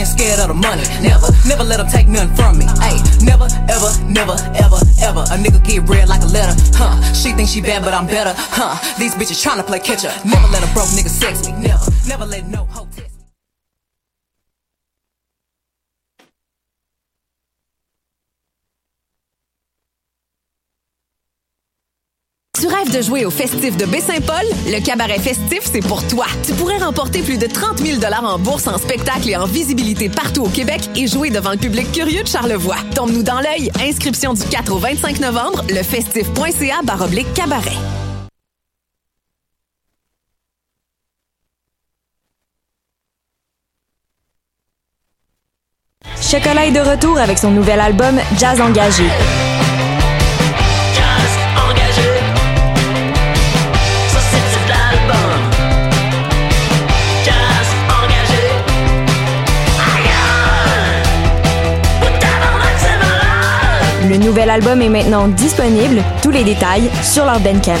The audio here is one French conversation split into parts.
been scared of the money. Never, never let them take nothing from me. Hey, never, ever, never, ever, ever. A nigga get read like a letter. Huh, she thinks she bad, but I'm better. Huh, these bitches tryna play catch up. Never let a broke nigga sex me. Never, never let no hoe rêves de jouer au festif de Baie-Saint-Paul? Le cabaret festif, c'est pour toi. Tu pourrais remporter plus de 30 000 en bourse, en spectacle et en visibilité partout au Québec et jouer devant le public curieux de Charlevoix. Tombe-nous dans l'œil. Inscription du 4 au 25 novembre, lefestif.ca baroblique cabaret. Chocolat est de retour avec son nouvel album Jazz Engagé. Nouvel album est maintenant disponible. Tous les détails sur leur Bandcamp.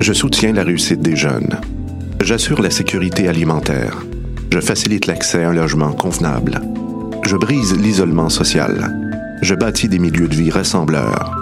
Je soutiens la réussite des jeunes. J'assure la sécurité alimentaire. Je facilite l'accès à un logement convenable. Je brise l'isolement social. Je bâtis des milieux de vie rassembleurs.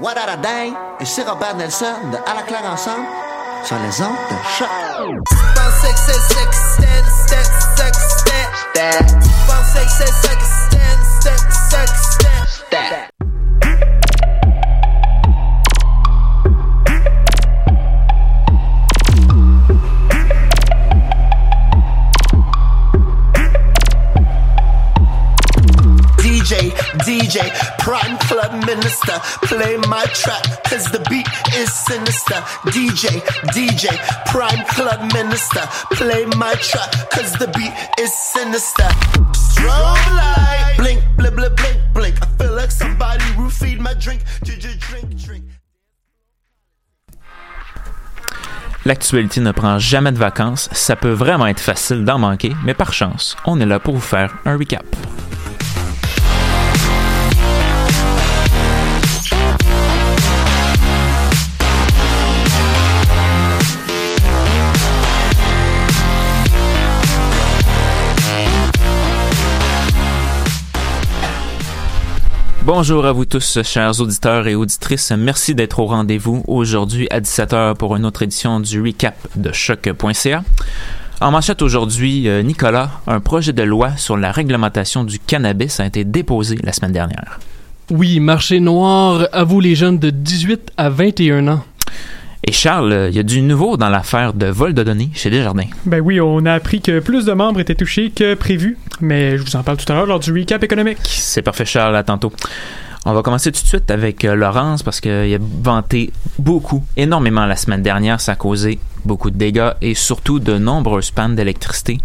What a dang? Et c'est Robert Nelson de À la claire ensemble sur les ondes de choc. DJ, DJ, Prime Club Minister, play my track, cause the beat is sinister. DJ, DJ, Prime Club Minister, play my track, cause the beat is sinister. Strobe light, blink, blink, blink. I feel like somebody roofied my drink, drink. L'actualité ne prend jamais de vacances, ça peut vraiment être facile d'en manquer, mais par chance, on est là pour vous faire un recap. Bonjour à vous tous, chers auditeurs et auditrices. Merci d'être au rendez-vous aujourd'hui à 17h pour une autre édition du recap de choc.ca. En manchette aujourd'hui, euh, Nicolas, un projet de loi sur la réglementation du cannabis a été déposé la semaine dernière. Oui, marché noir à vous les jeunes de 18 à 21 ans. Et Charles, euh, il y a du nouveau dans l'affaire de vol de données chez Desjardins? Ben oui, on a appris que plus de membres étaient touchés que prévu, mais je vous en parle tout à l'heure lors du recap économique. C'est parfait, Charles, à tantôt. On va commencer tout de suite avec euh, Laurence parce qu'il a vanté beaucoup, énormément la semaine dernière. Ça a causé beaucoup de dégâts et surtout de nombreuses pannes d'électricité.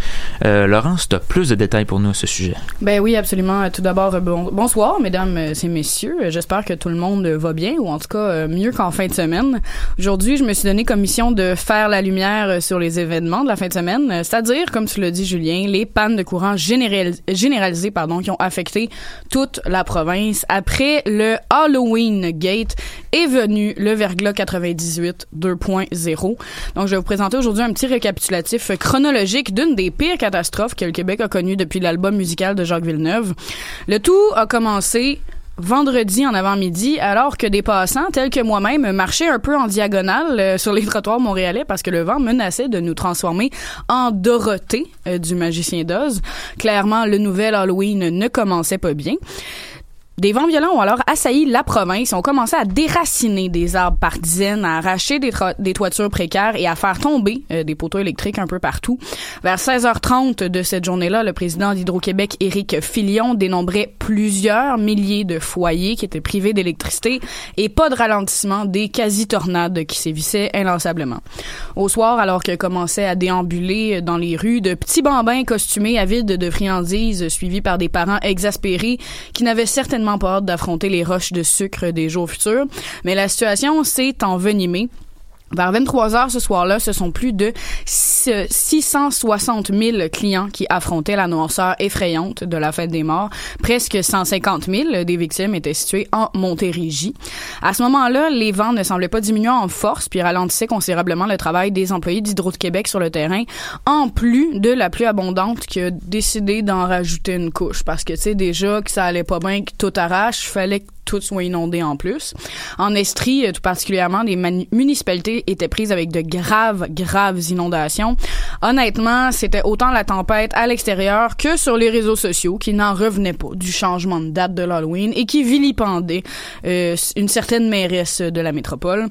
Euh, Laurence, tu as plus de détails pour nous à ce sujet. Ben oui, absolument. Tout d'abord, euh, bon- bonsoir, mesdames euh, et messieurs. Euh, J'espère que tout le monde euh, va bien, ou en tout cas euh, mieux qu'en fin de semaine. Aujourd'hui, je me suis donné comme mission de faire la lumière euh, sur les événements de la fin de semaine, euh, c'est-à-dire, comme tu l'as dit, Julien, les pannes de courant général- généralisées pardon, qui ont affecté toute la province. Après le Halloween Gate est venu le verglas 98 2.0. Donc, je vais vous présenter aujourd'hui un petit récapitulatif chronologique d'une des pires catastrophes que le Québec a connues depuis l'album musical de Jacques Villeneuve. Le tout a commencé vendredi en avant-midi, alors que des passants, tels que moi-même, marchaient un peu en diagonale euh, sur les trottoirs montréalais parce que le vent menaçait de nous transformer en Dorothée euh, du magicien d'Oz. Clairement, le nouvel Halloween ne commençait pas bien. Des vents violents ont alors assailli la province et ont commencé à déraciner des arbres par dizaines, à arracher des, toitures précaires et à faire tomber euh, des poteaux électriques un peu partout. Vers 16h30 de cette journée-là, le président d'Hydro-Québec, Éric Filion, dénombrait plusieurs milliers de foyers qui étaient privés d'électricité et pas de ralentissement des quasi-tornades qui sévissaient inlassablement. Au soir, alors que commençaient à déambuler dans les rues de petits bambins costumés avides de friandises suivis par des parents exaspérés qui n'avaient certainement pas hâte d'affronter les roches de sucre des jours futurs. Mais la situation s'est envenimée. Vers 23 heures ce soir-là, ce sont plus de 660 000 clients qui affrontaient la noirceur effrayante de la fête des morts. Presque 150 000 des victimes étaient situées en Montérégie. À ce moment-là, les vents ne semblaient pas diminuer en force puis ralentissaient considérablement le travail des employés d'Hydro de Québec sur le terrain, en plus de la pluie abondante qui a décidé d'en rajouter une couche. Parce que, tu sais, déjà que ça allait pas bien, que tout arrache, fallait que tout soit inondé en plus. En Estrie, euh, tout particulièrement, mani- municipalités étaient prises avec de graves, graves inondations. Honnêtement, c'était autant la tempête à l'extérieur que sur les réseaux sociaux qui n'en revenaient pas du changement de date de l'Halloween et qui vilipendaient euh, une certaine mairesse de la métropole.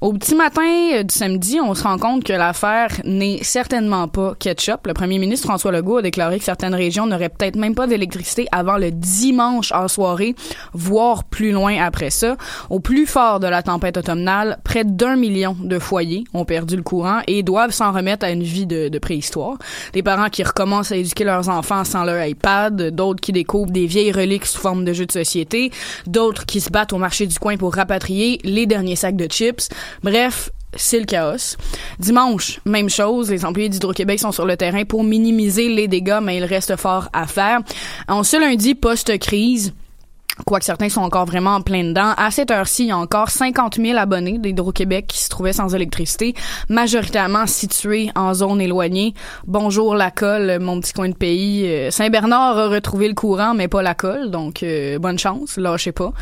Au petit matin euh, du samedi, on se rend compte que l'affaire n'est certainement pas ketchup. Le premier ministre François Legault a déclaré que certaines régions n'auraient peut-être même pas d'électricité avant le dimanche en soirée, voire plus loin après ça. Au plus fort de la tempête automnale, près d'un million de foyers ont perdu le courant et doivent s'en remettre à une vie de, de préhistoire. Des parents qui recommencent à éduquer leurs enfants sans leur iPad, d'autres qui découvrent des vieilles reliques sous forme de jeux de société, d'autres qui se battent au marché du coin pour rapatrier les derniers sacs de chips. Bref, c'est le chaos. Dimanche, même chose, les employés d'Hydro-Québec sont sur le terrain pour minimiser les dégâts, mais il reste fort à faire. En ce lundi post-crise, Quoique certains sont encore vraiment en plein dedans. À cette heure-ci, il y a encore 50 000 abonnés d'Hydro-Québec qui se trouvaient sans électricité, majoritairement situés en zone éloignée. Bonjour la colle, mon petit coin de pays. Euh, Saint-Bernard a retrouvé le courant, mais pas la colle, donc euh, bonne chance, lâchez pas.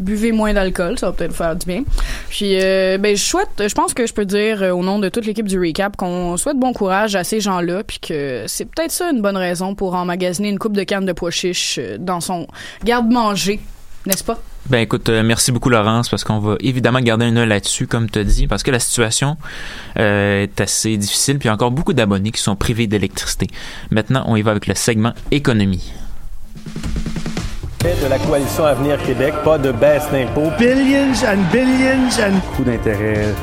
Buvez moins d'alcool, ça va peut-être faire du bien. Puis, euh, ben, je souhaite, je pense que je peux dire euh, au nom de toute l'équipe du Recap qu'on souhaite bon courage à ces gens-là, puis que c'est peut-être ça une bonne raison pour emmagasiner une coupe de canne de pois chiches euh, dans son garde-manger, n'est-ce pas? Ben écoute, euh, merci beaucoup Laurence parce qu'on va évidemment garder un œil là-dessus comme tu as dit parce que la situation euh, est assez difficile puis il y a encore beaucoup d'abonnés qui sont privés d'électricité. Maintenant, on y va avec le segment économie. de la coalition Avenir Québec, pas de baisse d'impôts. Billions and billions and... Coût d'intérêt,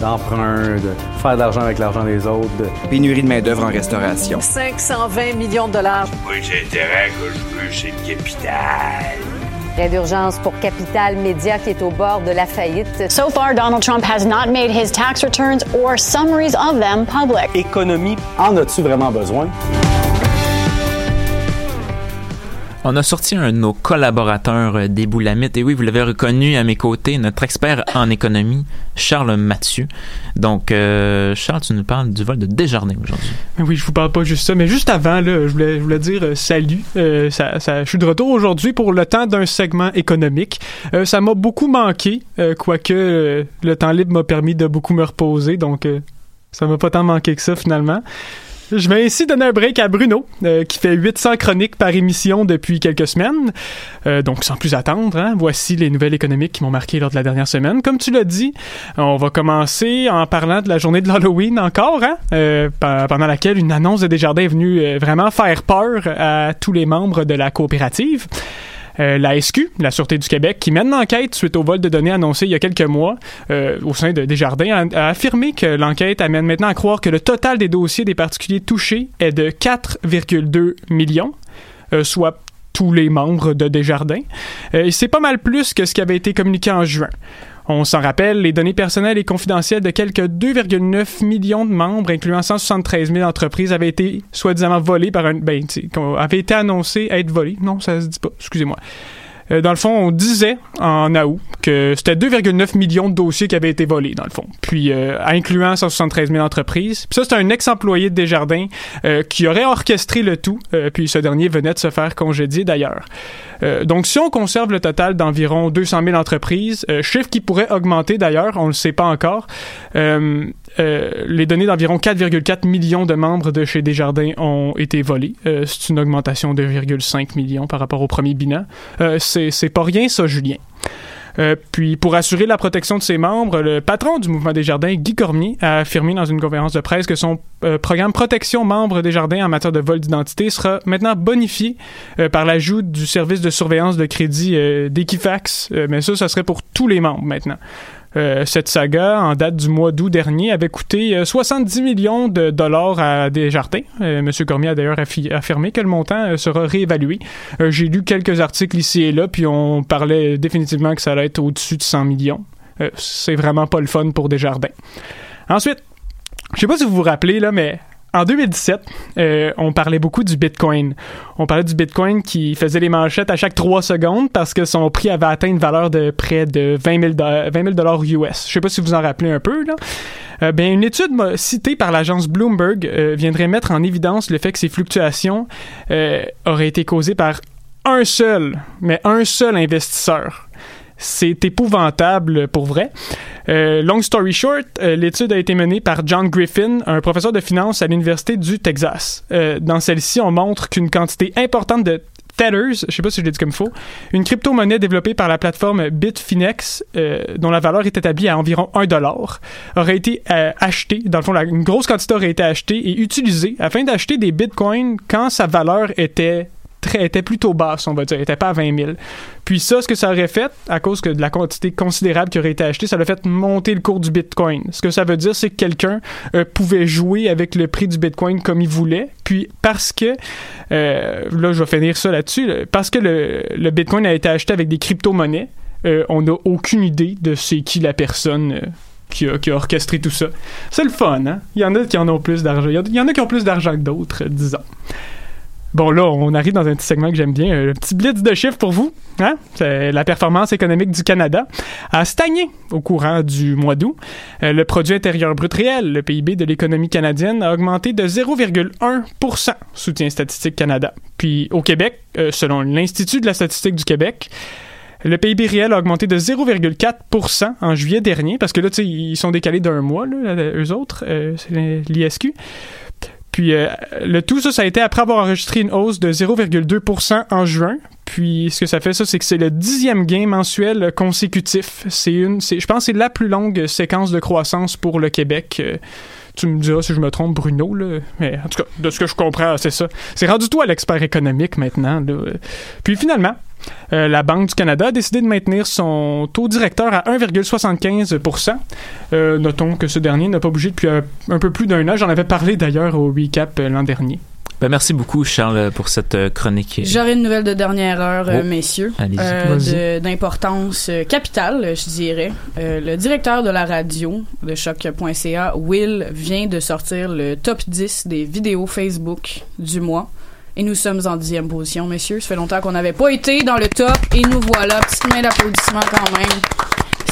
d'emprunt, de faire de l'argent avec l'argent des autres. Pénurie de main-d'œuvre en restauration. 520 millions de dollars. Moi, j'ai intérêt que je veux, c'est le capital. Prêt d'urgence pour Capital Média qui est au bord de la faillite. So far, Donald Trump has not made his tax returns or summaries of them public. Économie, en as-tu vraiment besoin? On a sorti un de nos collaborateurs euh, des Boulamites. Et oui, vous l'avez reconnu à mes côtés, notre expert en économie, Charles Mathieu. Donc, euh, Charles, tu nous parles du vol de Desjardins aujourd'hui. Oui, je vous parle pas juste ça, mais juste avant, là, je voulais, je voulais dire euh, salut. Ça, ça, je suis de retour aujourd'hui pour le temps d'un segment économique. Ça m'a beaucoup manqué, quoique le temps libre m'a permis de beaucoup me reposer, donc ça m'a pas tant manqué que ça finalement. Je vais ainsi donner un break à Bruno, euh, qui fait 800 chroniques par émission depuis quelques semaines. Euh, donc, sans plus attendre, hein, voici les nouvelles économiques qui m'ont marqué lors de la dernière semaine. Comme tu l'as dit, on va commencer en parlant de la journée de l'Halloween encore, hein, euh, pe- pendant laquelle une annonce de Desjardins est venue vraiment faire peur à tous les membres de la coopérative. Euh, la SQ, la Sûreté du Québec, qui mène l'enquête suite au vol de données annoncé il y a quelques mois euh, au sein de Desjardins, a, affirmé que l'enquête amène maintenant à croire que le total des dossiers des particuliers touchés est de 4,2 millions, euh, soit tous les membres de Desjardins. Et c'est pas mal plus que ce qui avait été communiqué en juin. On s'en rappelle, les données personnelles et confidentielles de quelques 2,9 millions de membres, incluant 173 000 entreprises, avaient été soi-disant volées par un... Ben, avaient été annoncées être volées. Non, ça se dit pas, excusez-moi. Euh, dans le fond, on disait en août que c'était 2,9 millions de dossiers qui avaient été volés, dans le fond. Puis, euh, incluant 173 000 entreprises. Puis ça, c'est un ex-employé de Desjardins euh, qui aurait orchestré le tout. euh, puis ce dernier venait de se faire congédier d'ailleurs. Euh, donc, si on conserve le total d'environ 200 000 entreprises, euh, chiffre qui pourrait augmenter d'ailleurs, on ne le sait pas encore, euh, les données d'environ 4,4 millions de membres de chez Desjardins ont été volées. Euh, c'est une augmentation de 2,5 millions par rapport au premier bilan. Euh, c'est pas rien, ça, Julien. Euh, puis, pour assurer la protection de ses membres, le patron du mouvement Desjardins, Guy Cormier, a affirmé dans une conférence de presse que son euh, programme protection membres Desjardins en matière de vol d'identité sera maintenant bonifié euh, par l'ajout du service de surveillance de crédit d'Equifax. Mais ça, ça serait pour tous les membres maintenant. Euh, cette saga, en date du mois d'août dernier, avait coûté euh, 70 millions de dollars à Desjardins. Euh, Monsieur Cormier a d'ailleurs affi- affirmé que le montant euh, sera réévalué. Euh, J'ai lu quelques articles ici et là, puis on parlait définitivement que ça allait être au-dessus de 100 millions. Euh, C'est vraiment pas le fun pour Desjardins. Ensuite, je sais pas si vous vous rappelez, là, mais en 2017, euh, on parlait beaucoup du Bitcoin. On parlait du Bitcoin qui faisait les manchettes à chaque 3 secondes parce que son prix avait atteint une valeur de près de 20 000, do- 20 000 dollars US. Je sais pas si vous en rappelez un peu, là. Euh, ben, une étude citée par l'agence Bloomberg euh, viendrait mettre en évidence le fait que ces fluctuations auraient été causées par un seul, mais un seul investisseur. C'est épouvantable pour vrai. Euh, long story short, euh, l'étude a été menée par John Griffin, un professeur de finance à l'Université du Texas. Euh, dans celle-ci, on montre qu'une quantité importante de Tethers, je sais pas si je l'ai dit comme il faut, une crypto-monnaie développée par la plateforme Bitfinex, euh, dont la valeur est établie à environ 1 dollar, aurait été achetée, dans le fond, une grosse quantité aurait été achetée et utilisée afin d'acheter des bitcoins quand sa valeur était était plutôt basse, on va dire, était pas à 20 000. Puis ça, ce que ça aurait fait, à cause que de la quantité considérable qui aurait été achetée, ça aurait fait monter le cours du Bitcoin. Ce que ça veut dire, c'est que quelqu'un euh, pouvait jouer avec le prix du Bitcoin comme il voulait. Puis parce que, euh, là, je vais finir ça là-dessus, là, parce que le, Bitcoin a été acheté avec des crypto-monnaies, euh, on n'a aucune idée de c'est qui la personne. qui a, orchestré tout ça. C'est le fun, hein? Il y en a qui en ont plus d'argent. Il y en a qui ont plus d'argent que d'autres, disons. Bon, là, on arrive dans un petit segment que j'aime bien, euh, le petit blitz de chiffres pour vous. Hein? La performance économique du Canada a stagné au courant du mois d'août. Euh, le produit intérieur brut réel, le PIB de l'économie canadienne, a augmenté de 0,1% soutien Statistique Canada. Puis au Québec, euh, selon l'Institut de la statistique du Québec, le PIB réel a augmenté de 0,4% en juillet dernier, parce que là, ils sont décalés d'un mois, là, eux autres, euh, l'ISQ. Puis euh, le tout, ça, ça a été après avoir enregistré une hausse de 0,2% en juin. Puis ce que ça fait, ça, c'est que c'est le dixième gain mensuel consécutif. C'est une, c'est, je pense, que c'est la plus longue séquence de croissance pour le Québec. Euh, tu me diras si je me trompe, Bruno, là. Mais en tout cas, de ce que je comprends, c'est ça. C'est rendu toi l'expert économique maintenant. Là. Puis finalement, euh, la Banque du Canada a décidé de maintenir son taux directeur à 1,75% Euh, Notons que ce dernier n'a pas bougé depuis un, un peu plus d'un an. J'en avais parlé d'ailleurs au recap euh, l'an dernier. Ben, merci beaucoup, Charles, pour cette euh, chronique. J'aurais une nouvelle de dernière heure, euh, Oh. messieurs, Allez-y. euh, d'importance euh, capitale, je dirais. Euh, le directeur de la radio de choc.ca, Will, vient de sortir le top 10 des vidéos Facebook du mois. Et nous sommes en dixième position, messieurs. Ça fait longtemps qu'on n'avait pas été dans le top et nous voilà. Petite main d'applaudissement quand même.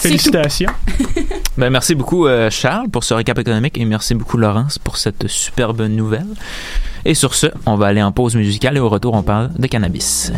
Félicitations. Ben, merci beaucoup, euh, Charles, pour ce récap économique et merci beaucoup, Laurence, pour cette superbe nouvelle. Et sur ce, on va aller en pause musicale et au retour, on parle de cannabis.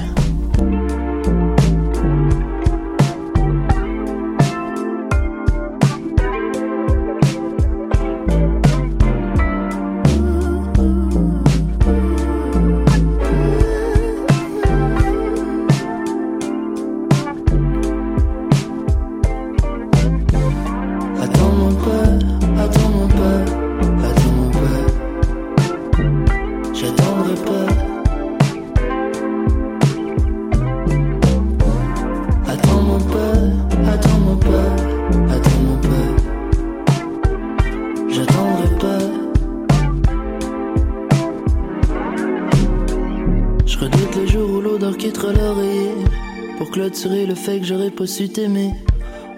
su t'aimer.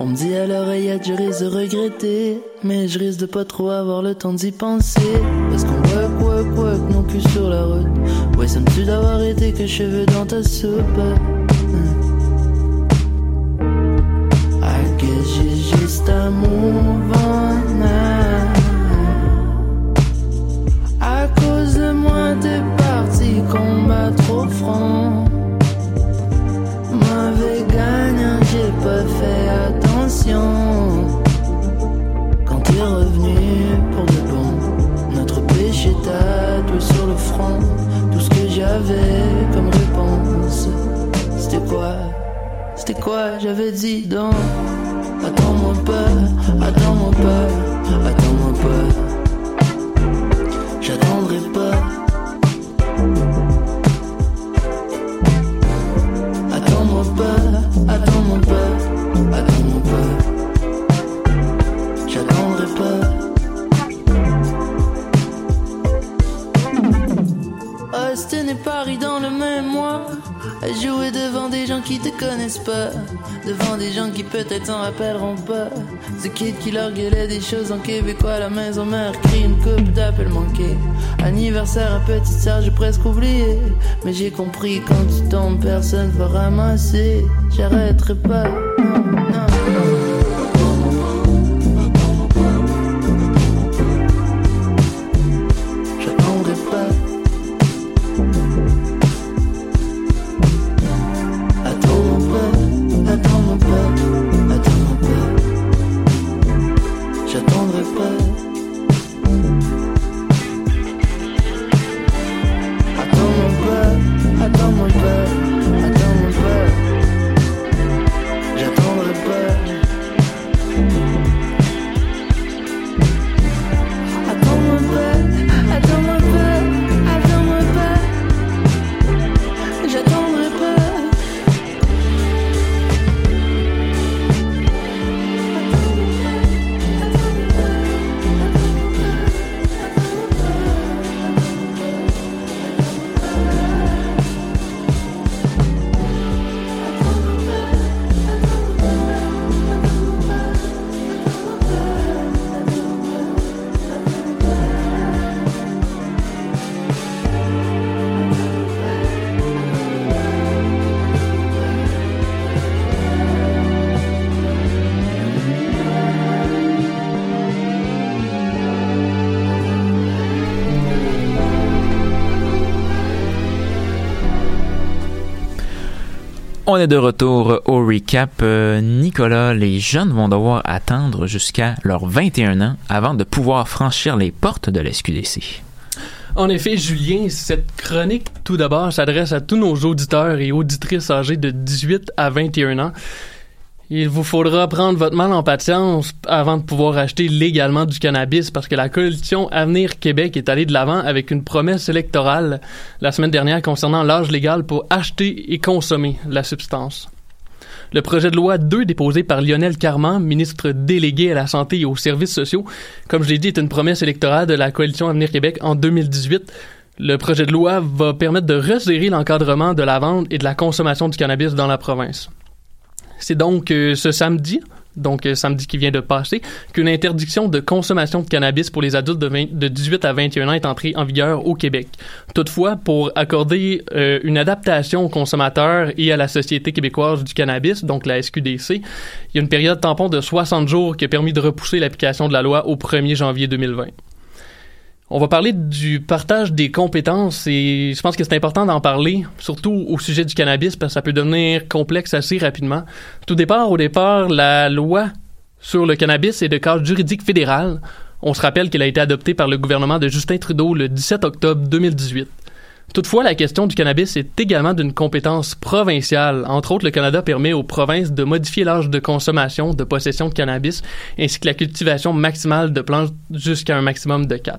On me dit à l'oreillette, je risque de regretter. Mais je risque de pas trop avoir le temps d'y penser. Parce qu'on work, work, work, non plus sur la route. Ouais, ça me tue d'avoir été que cheveux dans ta soupe. Hmm. I guess j'ai juste un mot. C'était quoi? J'avais dit donc. Attends-moi pas, attends-moi pas, attends-moi pas. J'attendrai pas. Attends-moi pas, attends-moi pas, attends-moi pas. Paris dans le même mois. À jouer devant des gens qui te connaissent pas. Devant des gens qui peut-être s'en rappelleront pas. Ce kid qui leur gueulait des choses en québécois la maison mère crie une coupe d'appel manqué. Anniversaire à petite sœur, j'ai presque oublié. Mais j'ai compris quand tu tombes, personne va ramasser. J'arrêterai pas. Non. On est de retour au recap. Euh, Nicolas, les jeunes vont devoir attendre jusqu'à leurs 21 ans avant de pouvoir franchir les portes de la. En effet, Julien, cette chronique, tout d'abord, s'adresse à tous nos auditeurs et auditrices âgés de 18 à 21 ans. Il vous faudra prendre votre mal en patience avant de pouvoir acheter légalement du cannabis parce que la coalition Avenir Québec est allée de l'avant avec une promesse électorale la semaine dernière concernant l'âge légal pour acheter et consommer la substance. Le projet de loi 2 déposé par Lionel Carman, ministre délégué à la santé et aux services sociaux, comme je l'ai dit, est une promesse électorale de la coalition Avenir Québec en 2018. Le projet de loi va permettre de resserrer l'encadrement de la vente et de la consommation du cannabis dans la province. C'est donc euh, ce samedi, donc euh, samedi qui vient de passer, qu'une interdiction de consommation de cannabis pour les adultes de, 20 de 18 à 21 ans est entrée en vigueur au Québec. Toutefois, pour accorder euh, une adaptation aux consommateurs et à la Société québécoise du cannabis, donc la SQDC, il y a une période tampon de 60 jours qui a permis de repousser l'application de la loi au 1er janvier 2020. On va parler du partage des compétences et je pense que c'est important d'en parler, surtout au sujet du cannabis, parce que ça peut devenir complexe assez rapidement. Tout départ, au départ, la loi sur le cannabis est de cadre juridique fédéral. On se rappelle qu'elle a été adoptée par le gouvernement de Justin Trudeau le 17 octobre 2018. Toutefois, la question du cannabis est également d'une compétence provinciale. Entre autres, le Canada permet aux provinces de modifier l'âge de consommation, de possession de cannabis, ainsi que la cultivation maximale de plantes jusqu'à un maximum de 4.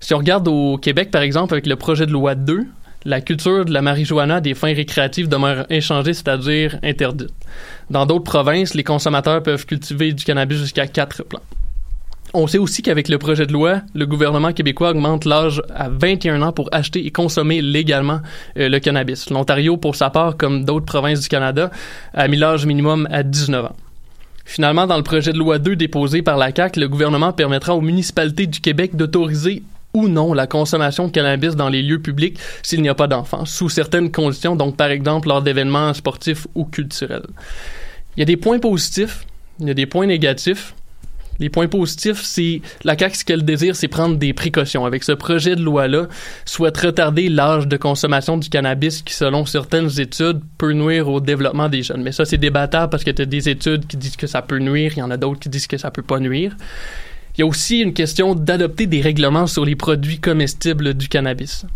Si on regarde au Québec, par exemple, avec le projet de loi 2, la culture de la marijuana à des fins récréatives demeure inchangée, c'est-à-dire interdite. Dans d'autres provinces, les consommateurs peuvent cultiver du cannabis jusqu'à 4 plants. On sait aussi qu'avec le projet de loi, le gouvernement québécois augmente l'âge à 21 ans pour acheter et consommer légalement euh, le cannabis. L'Ontario, pour sa part, comme d'autres provinces du Canada, a mis l'âge minimum à 19 ans. Finalement, dans le projet de loi 2 déposé par la CAQ, le gouvernement permettra aux municipalités du Québec d'autoriser ou non la consommation de cannabis dans les lieux publics s'il n'y a pas d'enfants, sous certaines conditions, donc par exemple lors d'événements sportifs ou culturels. Il y a des points positifs, Il y a des points négatifs. Les points positifs, c'est la CAQ, ce qu'elle désire, c'est prendre des précautions. Avec ce projet de loi-là, souhaite retarder l'âge de consommation du cannabis qui, selon certaines études, peut nuire au développement des jeunes. Mais ça, c'est débattable parce que tu as des études qui disent que ça peut nuire, il y en a d'autres qui disent que ça peut pas nuire. Il y a aussi une question d'adopter des règlements sur les produits comestibles du cannabis.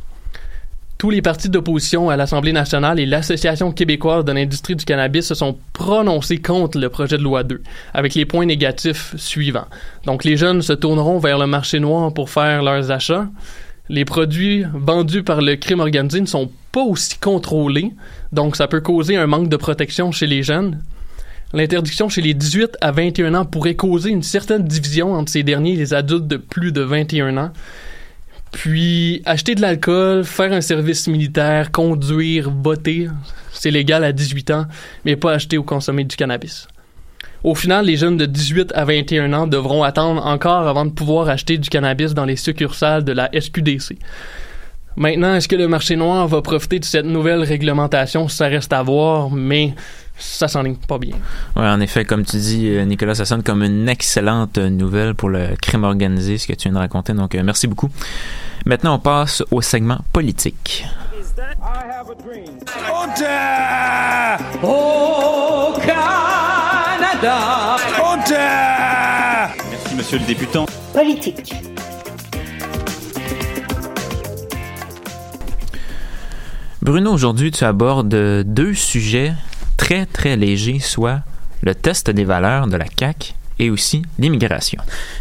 Tous les partis d'opposition à l'Assemblée nationale et l'Association québécoise de l'industrie du cannabis se sont prononcés contre le projet de loi 2, avec les points négatifs suivants. Donc, les jeunes se tourneront vers le marché noir pour faire leurs achats. Les produits vendus par le crime organisé ne sont pas aussi contrôlés, donc ça peut causer un manque de protection chez les jeunes. L'interdiction chez les 18 à 21 ans pourrait causer une certaine division entre ces derniers et les adultes de plus de 21 ans. Puis, acheter de l'alcool, faire un service militaire, conduire, voter, c'est légal à 18 ans, mais pas acheter ou consommer du cannabis. Au final, les jeunes de 18 à 21 ans devront attendre encore avant de pouvoir acheter du cannabis dans les succursales de la SQDC. Maintenant, est-ce que le marché noir va profiter de cette nouvelle réglementation? Ça reste à voir, mais ça s'enligne pas bien. Ouais, en effet, comme tu dis, euh, Nicolas, ça sonne comme une excellente nouvelle pour le crime organisé, ce que tu viens de raconter. Donc, euh, merci beaucoup. Maintenant, on passe au segment politique. Au Canada! Merci, monsieur le députant. Politique. Bruno, aujourd'hui, tu abordes deux sujets très, très légers, soit le test des valeurs de la CAQ et aussi l'immigration.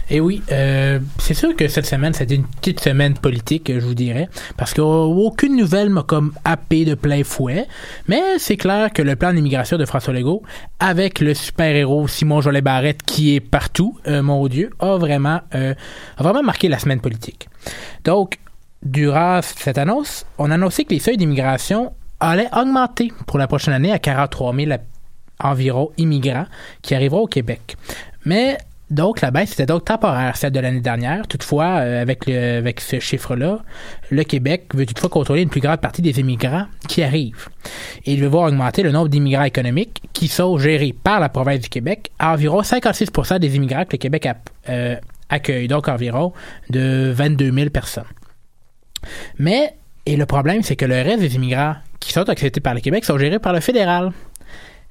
Et oui, euh, c'est sûr que cette semaine, c'était une petite semaine politique, je vous dirais, parce qu'aucune nouvelle m'a comme happé de plein fouet, mais c'est clair que le plan d'immigration de François Legault, avec le super-héros Simon Jolet Barrette qui est partout, euh, mon Dieu, a vraiment, euh, a vraiment marqué la semaine politique. Donc, durant cette annonce, on a annoncé que les seuils d'immigration allaient augmenter pour la prochaine année à 43 000 environ immigrants qui arriveront au Québec. Mais donc, la baisse était donc temporaire, celle de l'année dernière. Toutefois, euh, avec, avec ce chiffre-là, le Québec veut toutefois contrôler une plus grande partie des immigrants qui arrivent. Et il veut voir augmenter le nombre d'immigrants économiques qui sont gérés par la province du Québec à environ 56% des immigrants que le Québec euh, accueille, donc environ de 22 000 personnes. Mais, et le problème, c'est que le reste des immigrants qui sont acceptés par le Québec sont gérés par le fédéral.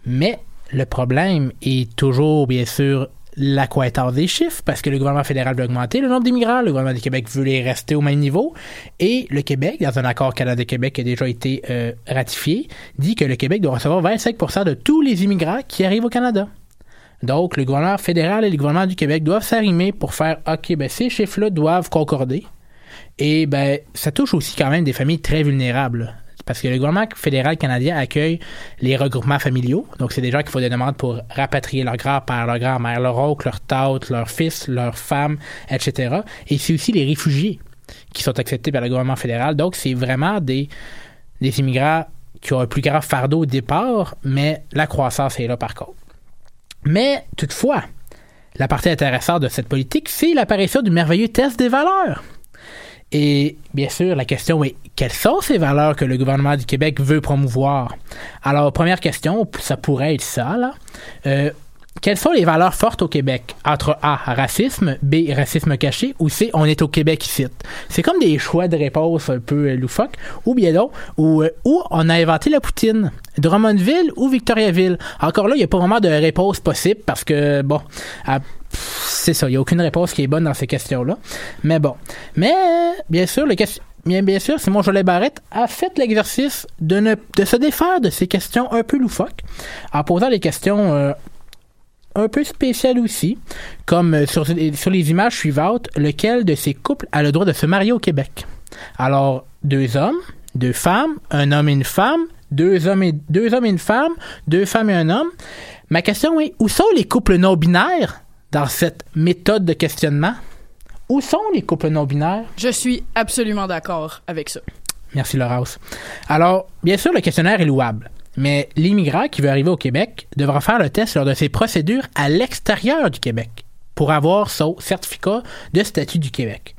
Mais le problème est toujours, bien sûr, la des chiffres, parce que le gouvernement fédéral veut augmenter le nombre d'immigrants, le gouvernement du Québec veut les rester au même niveau, et le Québec, dans un accord Canada-Québec qui a déjà été euh, ratifié, dit que le Québec doit recevoir 25% de tous les immigrants qui arrivent au Canada. Donc, le gouvernement fédéral et le gouvernement du Québec doivent s'arrimer pour faire OK, ben ces chiffres-là doivent concorder. Et ben, ça touche aussi quand même des familles très vulnérables. Parce que le gouvernement fédéral canadien accueille les regroupements familiaux. Donc, c'est des gens qui font des demandes pour rapatrier leur grand-père, leur grand-mère, leur oncle, leur tante, leur fils, leur femme, etc. Et c'est aussi les réfugiés qui sont acceptés par le gouvernement fédéral. Donc, c'est vraiment des, des immigrants qui ont un plus grand fardeau au départ, mais la croissance est là par contre. Mais toutefois, la partie intéressante de cette politique, c'est l'apparition du merveilleux test des valeurs. Et bien sûr, la question est quelles sont ces valeurs que le gouvernement du Québec veut promouvoir? Alors, première question, ça pourrait être ça, là. Euh, quelles sont les valeurs fortes au Québec? Entre A, racisme, B, racisme caché, ou C, on est au Québec ici. C'est comme des choix de réponse un peu euh, loufoques, ou bien donc, ou, euh, on a inventé la poutine? Drummondville ou Victoriaville? Encore là, il n'y a pas vraiment de réponse possible parce que, bon, à- c'est ça, il n'y a aucune réponse qui est bonne dans ces questions-là. Mais bon. Mais, bien sûr, le question. Bien, bien sûr, Simon Jolet Barrette a fait l'exercice de, ne, de se défaire de ces questions un peu loufoques en posant des questions euh, un peu spéciales aussi, comme euh, sur, sur les images suivantes, lequel de ces couples a le droit de se marier au Québec? Alors, deux hommes, deux femmes, un homme et une femme, deux hommes et, deux hommes et une femme, deux femmes et un homme. Ma question est, où sont les couples non-binaires dans cette méthode de questionnement? Où sont les couples non-binaires? Je suis absolument d'accord avec ça. Merci Laurence. Alors, bien sûr, le questionnaire est louable, mais l'immigrant qui veut arriver au Québec devra faire le test lors de ses procédures à l'extérieur du Québec pour avoir son certificat de statut du Québec.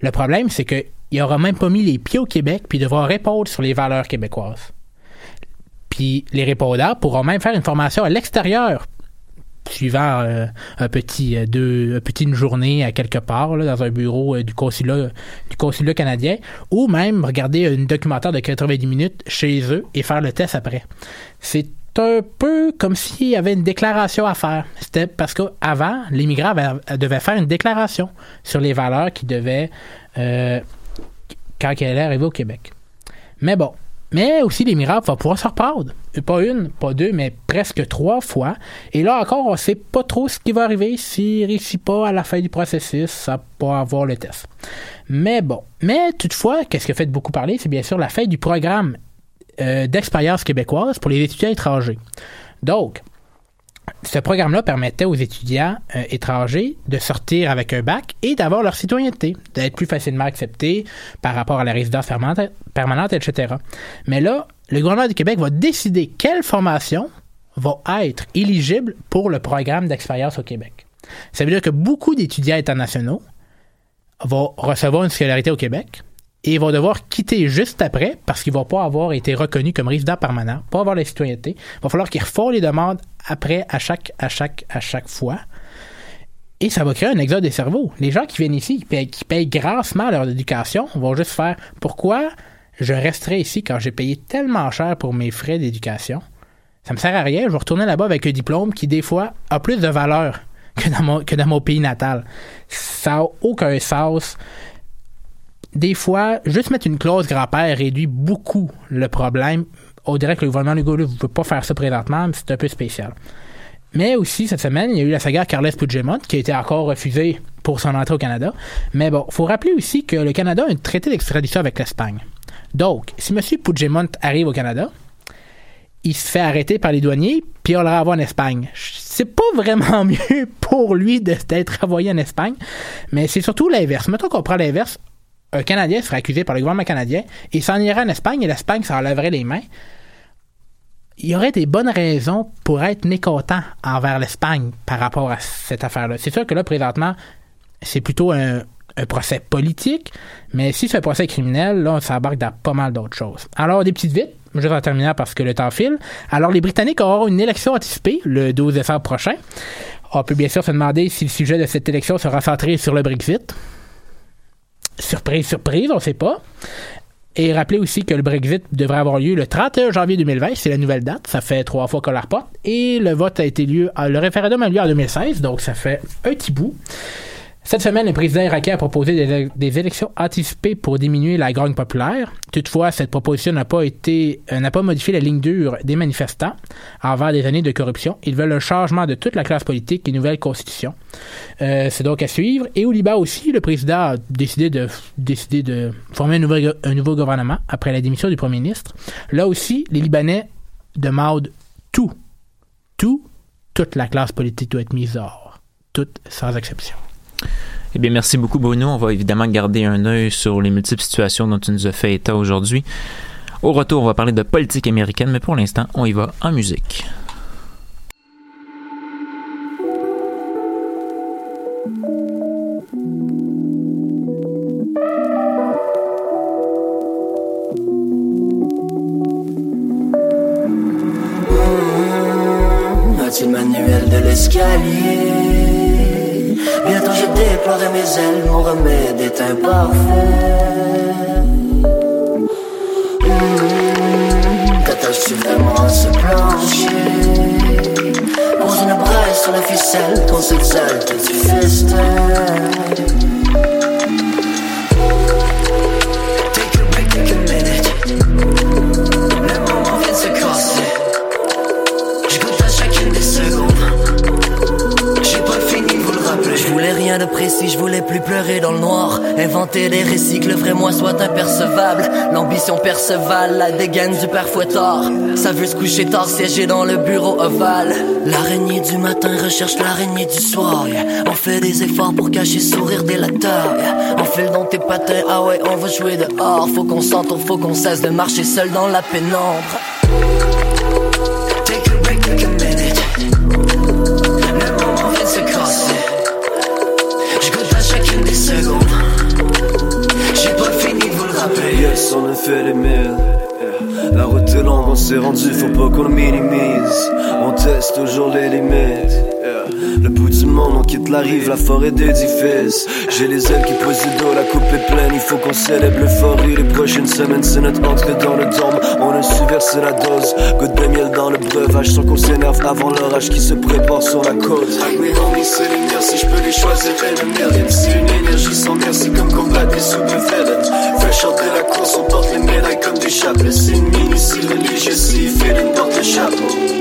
Le problème, c'est qu'il n'aura même pas mis les pieds au Québec puis devra répondre sur les valeurs québécoises. Puis les répondants pourront même faire une formation à l'extérieur suivant euh, un petit euh, deux, un une journée à quelque part là, dans un bureau euh, du consulat du consulat canadien, ou même regarder un documentaire de 90 minutes chez eux et faire le test après. C'est un peu comme s'il y avait une déclaration à faire. C'était parce qu'avant, l'immigrant avait- devait faire une déclaration sur les valeurs qu'il devait euh, quand il allait arriver au Québec. Mais bon. Mais aussi, l'immigrant va pouvoir se reprendre. Pas une, pas deux, mais presque trois fois. Et là encore, on ne sait pas trop ce qui va arriver s'il ne réussit pas à la fin du processus à pas avoir le test. Mais bon. Mais toutefois, qu'est-ce qui a fait beaucoup parler, c'est bien sûr la fin du programme euh, d'expérience québécoise pour les étudiants étrangers. Donc, ce programme-là permettait aux étudiants euh, étrangers de sortir avec un bac et d'avoir leur citoyenneté, d'être plus facilement acceptés par rapport à la résidence permanente, permanente, etc. Mais là, le gouvernement du Québec va décider quelle formation va être éligible pour le programme d'expérience au Québec. Ça veut dire que beaucoup d'étudiants internationaux vont recevoir une scolarité au Québec et vont devoir quitter juste après parce qu'ils ne vont pas avoir été reconnus comme résidents permanents, pas avoir la citoyenneté. Il va falloir qu'ils refont les demandes après à chaque, à chaque, à chaque fois. Et ça va créer un exode des cerveaux. Les gens qui viennent ici, qui payent, qui payent grassement leur éducation, vont juste faire pourquoi je resterai ici quand j'ai payé tellement cher pour mes frais d'éducation? Ça me sert à rien. Je vais retourner là-bas avec un diplôme qui, des fois, a plus de valeur que dans mon, que dans mon pays natal. Ça n'a aucun sens. Des fois, juste mettre une clause grand-père réduit beaucoup le problème. On dirait que le gouvernement Legault ne veut pas faire ça présentement, mais c'est un peu spécial. Mais aussi, cette semaine, il y a eu la saga Carles Puigdemont qui a été encore refusée pour son entrée au Canada. Mais bon, il faut rappeler aussi que le Canada a un traité d'extradition avec l'Espagne. Donc, si M. Puigdemont arrive au Canada, il se fait arrêter par les douaniers, puis on le renvoie en Espagne. C'est pas vraiment mieux pour lui d'être renvoyé en Espagne, mais c'est surtout l'inverse. Mettons qu'on prend l'inverse, un Canadien serait accusé par le gouvernement canadien et s'en irait en Espagne et l'Espagne s'en lèverait les mains. Il y aurait des bonnes raisons pour être mécontent envers l'Espagne par rapport à cette affaire-là. C'est sûr que là, présentement, c'est plutôt un, un procès politique, mais si c'est un procès criminel, là, on s'embarque dans pas mal d'autres choses. Alors, des petites vites, juste en terminant parce que le temps file. Alors, les Britanniques auront une élection anticipée le 12 décembre prochain. On peut bien sûr se demander si le sujet de cette élection sera centré sur le Brexit. Surprise, surprise, on ne sait pas. Et rappelez aussi que le Brexit devrait avoir lieu le 31 janvier 2020, c'est la nouvelle date, ça fait trois fois qu'on la reporte. Et le vote a été lieu, le référendum a eu lieu en 2016, donc ça fait un petit bout. Cette semaine, le président irakien a proposé des, élections anticipées pour diminuer la grogne populaire. Toutefois, cette proposition n'a pas été, euh, n'a pas modifié la ligne dure des manifestants envers des années de corruption. Ils veulent un changement de toute la classe politique et une nouvelle constitution. Euh, c'est donc à suivre. Et au Liban aussi, le président a décidé de, de former un nouveau, un nouveau gouvernement après la démission du premier ministre. Là aussi, les Libanais demandent tout, tout, toute la classe politique doit être mise dehors. Toute, sans exception. Eh bien, merci beaucoup, Bruno. On va évidemment garder un œil sur les multiples situations dont tu nous as fait état aujourd'hui. Au retour, on va parler de politique américaine, mais pour l'instant, on y va en musique. Manuel de l'escalier Bientôt je déploierai mes ailes, mon remède est imparfait. Mmh, T'attaches-tu vraiment à ce plancher Pose une braille sur la ficelle, qu'on s'exalte du festin. Précis, je voulais plus pleurer dans le noir. Inventer des récits que le vrai moi soit impercevable. L'ambition percevale, la dégaine du père fouettard. Ça veut se coucher tard, siéger dans le bureau ovale. L'araignée du matin recherche l'araignée du soir. On fait des efforts pour cacher sourire délateur. yeah. Enfile dans tes patins, ah ouais, on va jouer dehors. Faut qu'on s'entoure, faut qu'on cesse de marcher seul dans la pénombre. Est longue, on s'est rendu, faut pas qu'on le minimise. On teste toujours les limites. Le bout du monde, on quitte la rive, la forêt d'édifices. J'ai les ailes qui posent du dos, la coupe est pleine, il faut qu'on célèbre l'euphorie. Les prochaines semaines, c'est notre entrée dans le dôme. On a su verser la dose, goutte de miel dans le breuvage, sans qu'on s'énerve avant l'orage qui se prépare sur la côte. Avec mes homies, c'est les si je peux les choisir, et le mien. C'est une énergie sans merci, comme combattre des sous villains. Fais chanter la course, on porte les médailles comme du chapelet. C'est une mini si religieux, si feeling porte le chapeau.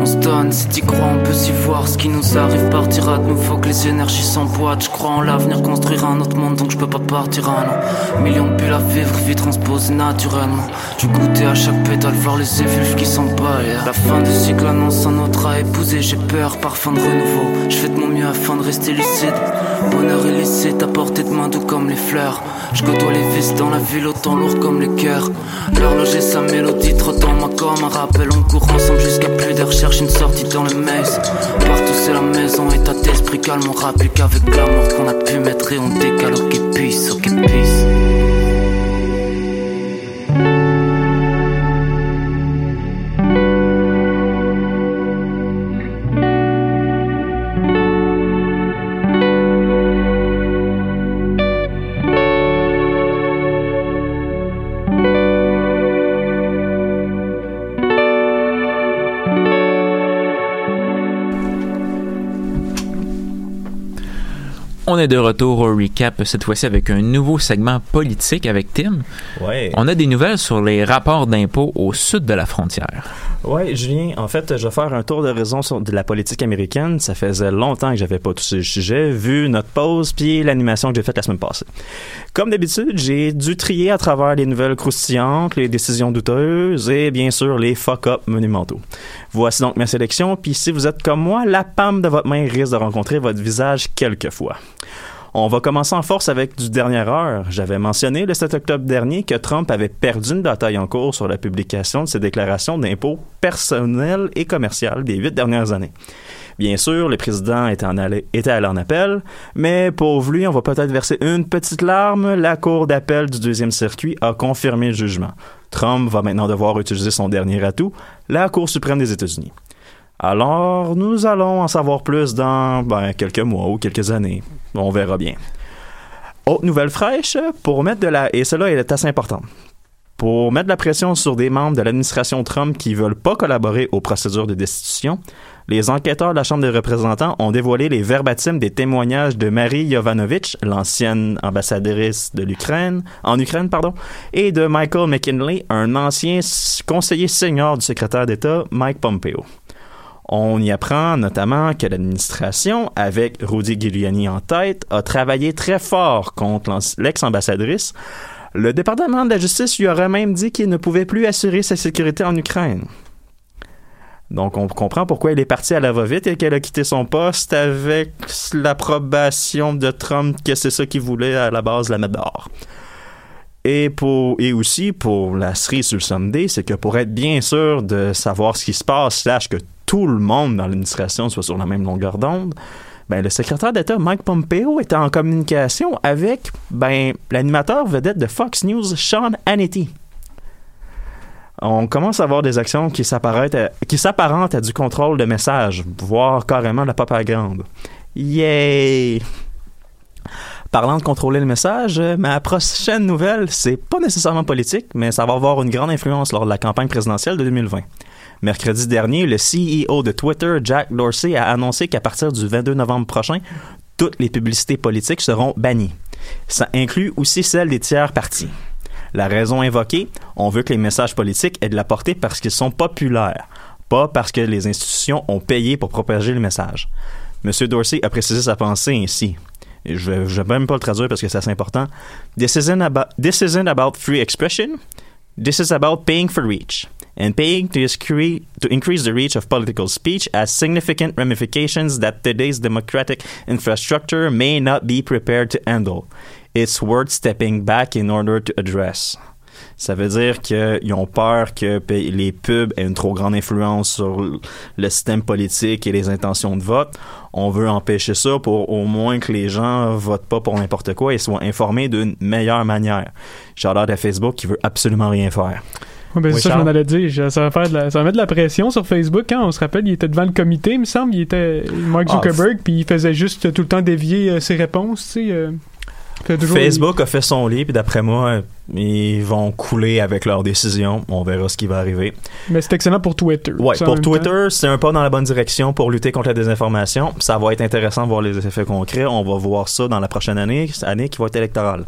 On se donne, si t'y crois, on peut s'y voir. Ce qui nous arrive partira de nous. Faut que les énergies s'emboîtent. Je crois en l'avenir, construire un autre monde, donc je peux pas partir un an. Millions de bulles à vivre, vie transposée naturellement. Tu goûter à chaque pétale, voir les effluves qui s'empâlent. La fin du cycle annonce un autre à épouser. J'ai peur, parfum de renouveau. Je fais de mon mieux afin de rester lucide. Bonheur illicite à portée de main, doux comme les fleurs. Je côtoie les vices dans la ville, autant lourd comme les cœurs. L'horloge et sa mélodie trottant moi comme un rappel. On court ensemble jusqu'à plus d'air, cherche une sortie dans le maze. Partout c'est la maison, état d'esprit calme. On rappelle qu'avec l'amour qu'on a pu mettre et on décale. Ok, puisse, ok, puisse. On est de retour au recap, cette fois-ci avec un nouveau segment politique avec Tim. Ouais. On a des nouvelles sur les rapports d'impôts au sud de la frontière. Ouais, Julien, en fait, je vais faire un tour de raison sur de la politique américaine. Ça faisait longtemps que j'avais pas touché le sujet, vu notre pause puis l'animation que j'ai faite la semaine passée. Comme d'habitude, j'ai dû trier à travers les nouvelles croustillantes, les décisions douteuses et bien sûr les fuck-up monumentaux. Voici donc ma sélection, puis si vous êtes comme moi, la palme de votre main risque de rencontrer votre visage quelques fois. On va commencer en force avec du dernière heure. J'avais mentionné le 7 octobre dernier que Trump avait perdu une bataille en cours sur la publication de ses déclarations d'impôts personnels et commerciaux des huit dernières années. Bien sûr, le président était, allé, était allé en appel, mais pour lui, on va peut-être verser une petite larme. La Cour d'appel du deuxième circuit a confirmé le jugement. Trump va maintenant devoir utiliser son dernier atout, la Cour suprême des États-Unis. Alors, nous allons en savoir plus dans ben, quelques mois ou quelques années. On verra bien. Autre nouvelle fraîche, pour mettre de la... Et cela est assez important. Pour mettre de la pression sur des membres de l'administration Trump qui veulent pas collaborer aux procédures de destitution, les enquêteurs de la Chambre des représentants ont dévoilé les verbatims des témoignages de Marie Yovanovitch, l'ancienne ambassadrice de l'Ukraine, en Ukraine, pardon, et de Michael McKinley, un ancien conseiller senior du secrétaire d'État Mike Pompeo. On y apprend notamment que l'administration, avec Rudy Giuliani en tête, a travaillé très fort contre l'ex-ambassadrice. Le département de la justice lui aurait même dit qu'il ne pouvait plus assurer sa sécurité en Ukraine. Donc, on comprend pourquoi elle est partie à la va-vite et qu'elle a quitté son poste avec l'approbation de Trump que c'est ça qu'il voulait à la base la mettre dehors. Et, pour, et aussi, pour la cerise sur le Sunday, c'est que pour être bien sûr de savoir ce qui se passe, slash que tout le monde dans l'administration soit sur la même longueur d'onde, ben, le secrétaire d'État Mike Pompeo était en communication avec ben, l'animateur vedette de Fox News, Sean Hannity. On commence à avoir des actions qui s'apparentent à, à du contrôle de messages, voire carrément de la propagande. Yay! Parlant de contrôler le message, euh, ma prochaine nouvelle, c'est pas nécessairement politique, mais ça va avoir une grande influence lors de la campagne présidentielle de 2020. Mercredi dernier, le CEO de Twitter, Jack Dorsey, a annoncé qu'à partir du 22 novembre prochain, toutes les publicités politiques seront bannies. Ça inclut aussi celles des tiers partis. La raison invoquée, on veut que les messages politiques aient de la portée parce qu'ils sont populaires, pas parce que les institutions ont payé pour propager le message. M. Dorsey a précisé sa pensée ainsi. Je ne vais même pas le traduire parce que c'est assez important. This isn't, about, this isn't about free expression. This is about paying for reach. And paying to, to increase the reach of political speech has significant ramifications that today's democratic infrastructure may not be prepared to handle. It's worth stepping back in order to address. Ça veut dire qu'ils ont peur que les pubs aient une trop grande influence sur le système politique et les intentions de vote. On veut empêcher ça pour au moins que les gens votent pas pour n'importe quoi et soient informés d'une meilleure manière. J'ai l'air à Facebook qui veut absolument rien faire. Ben, Oui, ça je m'en allais dire. Ça va, faire de la- ça va mettre de la pression sur Facebook. Hein? On se rappelle, il était devant le comité, il me semble. Il était Mark Ah, Zuckerberg, puis il faisait juste tout le temps dévier euh, ses réponses. Tu sais, euh, Facebook a fait son lit, puis d'après moi, ils vont couler avec leurs décisions. On verra ce qui va arriver. Mais c'est excellent pour Twitter. En pour. Twitter, c'est un pas dans la bonne direction pour lutter contre la désinformation. Ça va être intéressant de voir les effets concrets. On va voir ça dans la prochaine année, année qui va être électorale.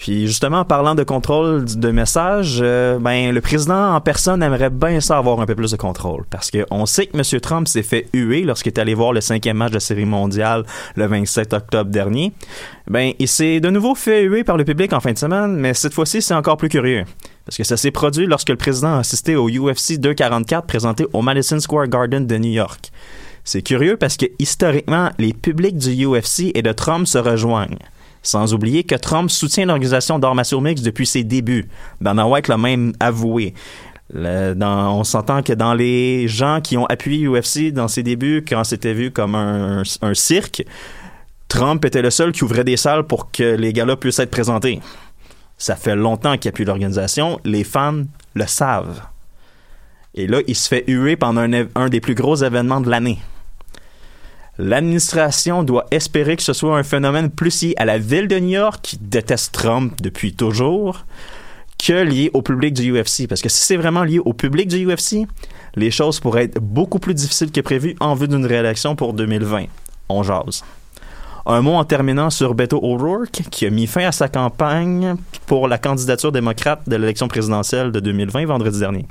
Puis justement, en parlant de contrôle de messages, euh, ben le président en personne aimerait bien ça avoir un peu plus de contrôle. Parce qu'on sait que M. Trump s'est fait huer lorsqu'il est allé voir le cinquième match de la série mondiale le 27 octobre dernier. Ben, il s'est de nouveau fait huer par le public en fin de semaine, mais cette fois-ci, c'est encore plus curieux. Parce que ça s'est produit lorsque le président a assisté au UFC 244 présenté au Madison Square Garden de New York. C'est curieux parce que historiquement, les publics du UFC et de Trump se rejoignent. Sans oublier que Trump soutient l'organisation d'arts martiaux mixtes depuis ses débuts. Dana White l'a même avoué. On s'entend que dans les gens qui ont appuyé UFC dans ses débuts, quand c'était vu comme un, un cirque, Trump était le seul qui ouvrait des salles pour que les gars-là puissent être présentés. Ça fait longtemps qu'il appuie l'organisation. Les fans le savent. Et là, il se fait huer pendant un des plus gros événements de l'année. L'administration doit espérer que ce soit un phénomène plus lié à la ville de New York, qui déteste Trump depuis toujours, que lié au public du UFC. Parce que si c'est vraiment lié au public du UFC, les choses pourraient être beaucoup plus difficiles que prévu en vue d'une réélection pour 2020. On jase. Un mot en terminant sur Beto O'Rourke, qui a mis fin à sa campagne pour la candidature démocrate de l'élection présidentielle de 2020 vendredi dernier.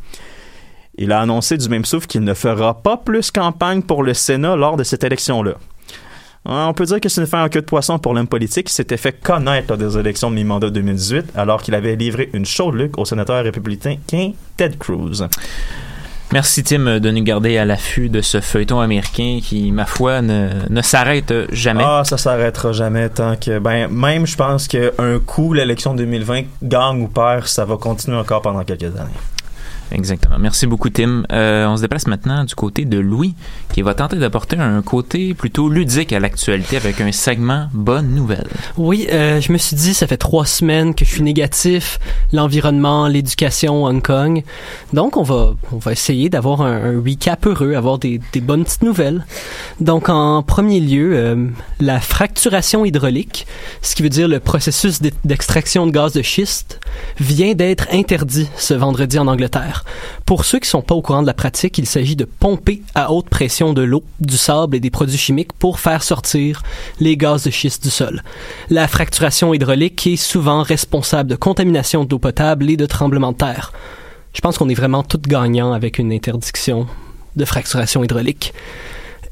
Il a annoncé du même souffle qu'il ne fera pas plus campagne pour le Sénat lors de cette élection-là. Hein, On peut dire que c'est une fin en queue de poisson pour l'homme politique qui s'était fait connaître lors des élections de mi-mandat 2018 alors qu'il avait livré une chaude lutte au sénateur républicain Ted Cruz. Merci Tim de nous garder à l'affût de ce feuilleton américain qui, ma foi, ne, ne s'arrête jamais. Ah, ça s'arrêtera jamais tant que. Ben, même, je pense qu'un coup, l'élection 2020, gagne ou perd, ça va continuer encore pendant quelques années. Exactement. Merci beaucoup, Tim. Euh, on se déplace maintenant du côté de Louis, qui va tenter d'apporter un côté plutôt ludique à l'actualité avec un segment Bonne Nouvelle. Oui, euh, je me suis dit, ça fait trois semaines que je suis négatif, l'environnement, l'éducation, Hong Kong. Donc, on va, on va essayer d'avoir un, un recap heureux, avoir des, des bonnes petites nouvelles. Donc, en premier lieu, euh, la fracturation hydraulique, ce qui veut dire le processus d'e- d'extraction de gaz de schiste, vient d'être interdit ce vendredi en Angleterre. Pour ceux qui sont pas au courant de la pratique, il s'agit de pomper à haute pression de l'eau, du sable et des produits chimiques pour faire sortir les gaz de schiste du sol. La fracturation hydraulique est souvent responsable de contamination d'eau potable et de tremblements de terre. Je pense qu'on est vraiment tous gagnants avec une interdiction de fracturation hydraulique.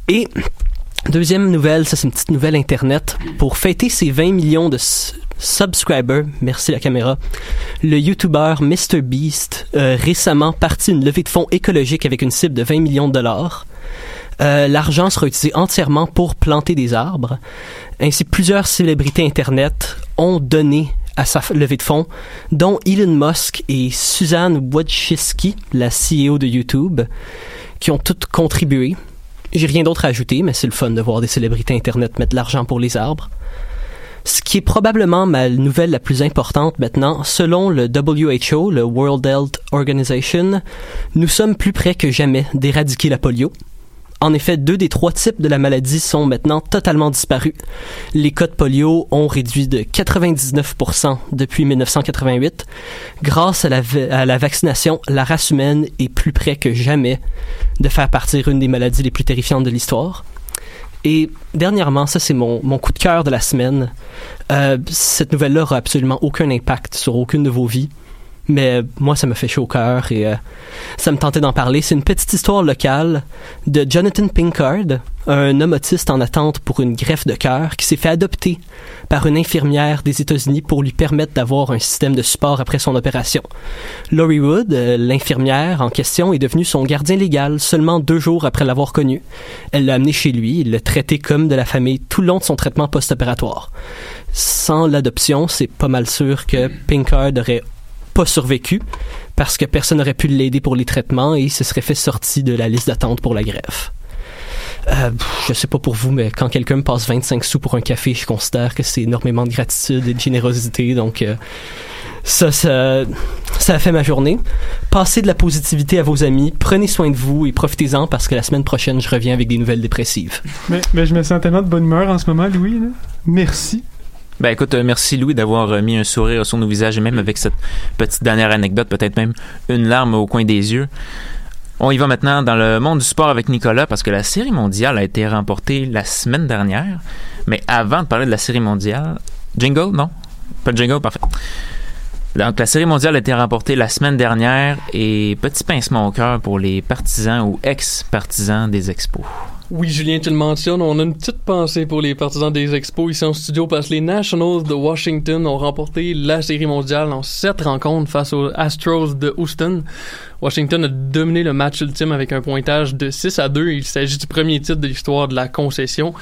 Et deuxième nouvelle, ça c'est une petite nouvelle internet. Pour fêter ses 20 millions de subscribers, merci la caméra, le YouTuber MrBeast a récemment parti une levée de fonds écologique avec une cible de 20 millions de dollars. Euh, L'argent sera utilisé entièrement pour planter des arbres. Ainsi, plusieurs célébrités Internet ont donné à sa levée de fonds, dont Elon Musk et Suzanne Wojcicki, la CEO de YouTube, qui ont toutes contribué. J'ai rien d'autre à ajouter, mais c'est le fun de voir des célébrités Internet mettre de l'argent pour les arbres. Ce qui est probablement ma nouvelle la plus importante maintenant, selon le WHO, le World Health Organization, nous sommes plus près que jamais d'éradiquer la polio. En effet, deux des trois types de la maladie sont maintenant totalement disparus. Les cas de polio ont réduit de 99% depuis 1988. Grâce à la, vaccination, la race humaine est plus près que jamais de faire partir une des maladies les plus terrifiantes de l'histoire. Et dernièrement, ça c'est mon, coup de cœur de la semaine. Euh, cette nouvelle-là aura absolument aucun impact sur aucune de vos vies. Mais moi, ça me fait chaud au cœur et euh, ça me tentait d'en parler. C'est une petite histoire locale de Jonathan Pinkard, un homme autiste en attente pour une greffe de cœur qui s'est fait adopter par une infirmière des États-Unis pour lui permettre d'avoir un système de support après son opération. Laurie Wood, euh, l'infirmière en question, est devenue son gardien légal seulement deux jours après l'avoir connu. Elle l'a amené chez lui, il l'a traité comme de la famille tout le long de son traitement post-opératoire. Sans l'adoption, c'est pas mal sûr que Pinkard aurait pas survécu parce que personne n'aurait pu l'aider pour les traitements et il se serait fait sortir de la liste d'attente pour la greffe. Euh, je sais pas pour vous, mais quand quelqu'un me passe 25 sous pour un café, je considère que c'est énormément de gratitude et de générosité. Donc, euh, ça, ça, ça a fait ma journée. Passez de la positivité à vos amis, prenez soin de vous et profitez-en parce que la semaine prochaine, je reviens avec des nouvelles dépressives. Mais, je me sens tellement de bonne humeur en ce moment, Louis. Merci. Ben écoute, euh, merci Louis d'avoir euh, mis un sourire sur nos visages et même avec cette petite dernière anecdote, peut-être même une larme au coin des yeux. On y va maintenant dans le monde du sport avec Nicolas parce que la série mondiale a été remportée la semaine dernière. Mais avant de parler de la série mondiale, jingle, non? Pas de jingle, parfait. Donc, la série mondiale a été remportée la semaine dernière et petit pincement au cœur pour les partisans ou ex-partisans des expos. Oui, Julien, tu le mentionnes, on a une petite pensée pour les partisans des expos ici en studio parce que les Nationals de Washington ont remporté la série mondiale en sept rencontres face aux Astros de Houston. Washington a dominé le match ultime avec un pointage de 6 à 2. Il s'agit du premier titre de l'histoire de la concession.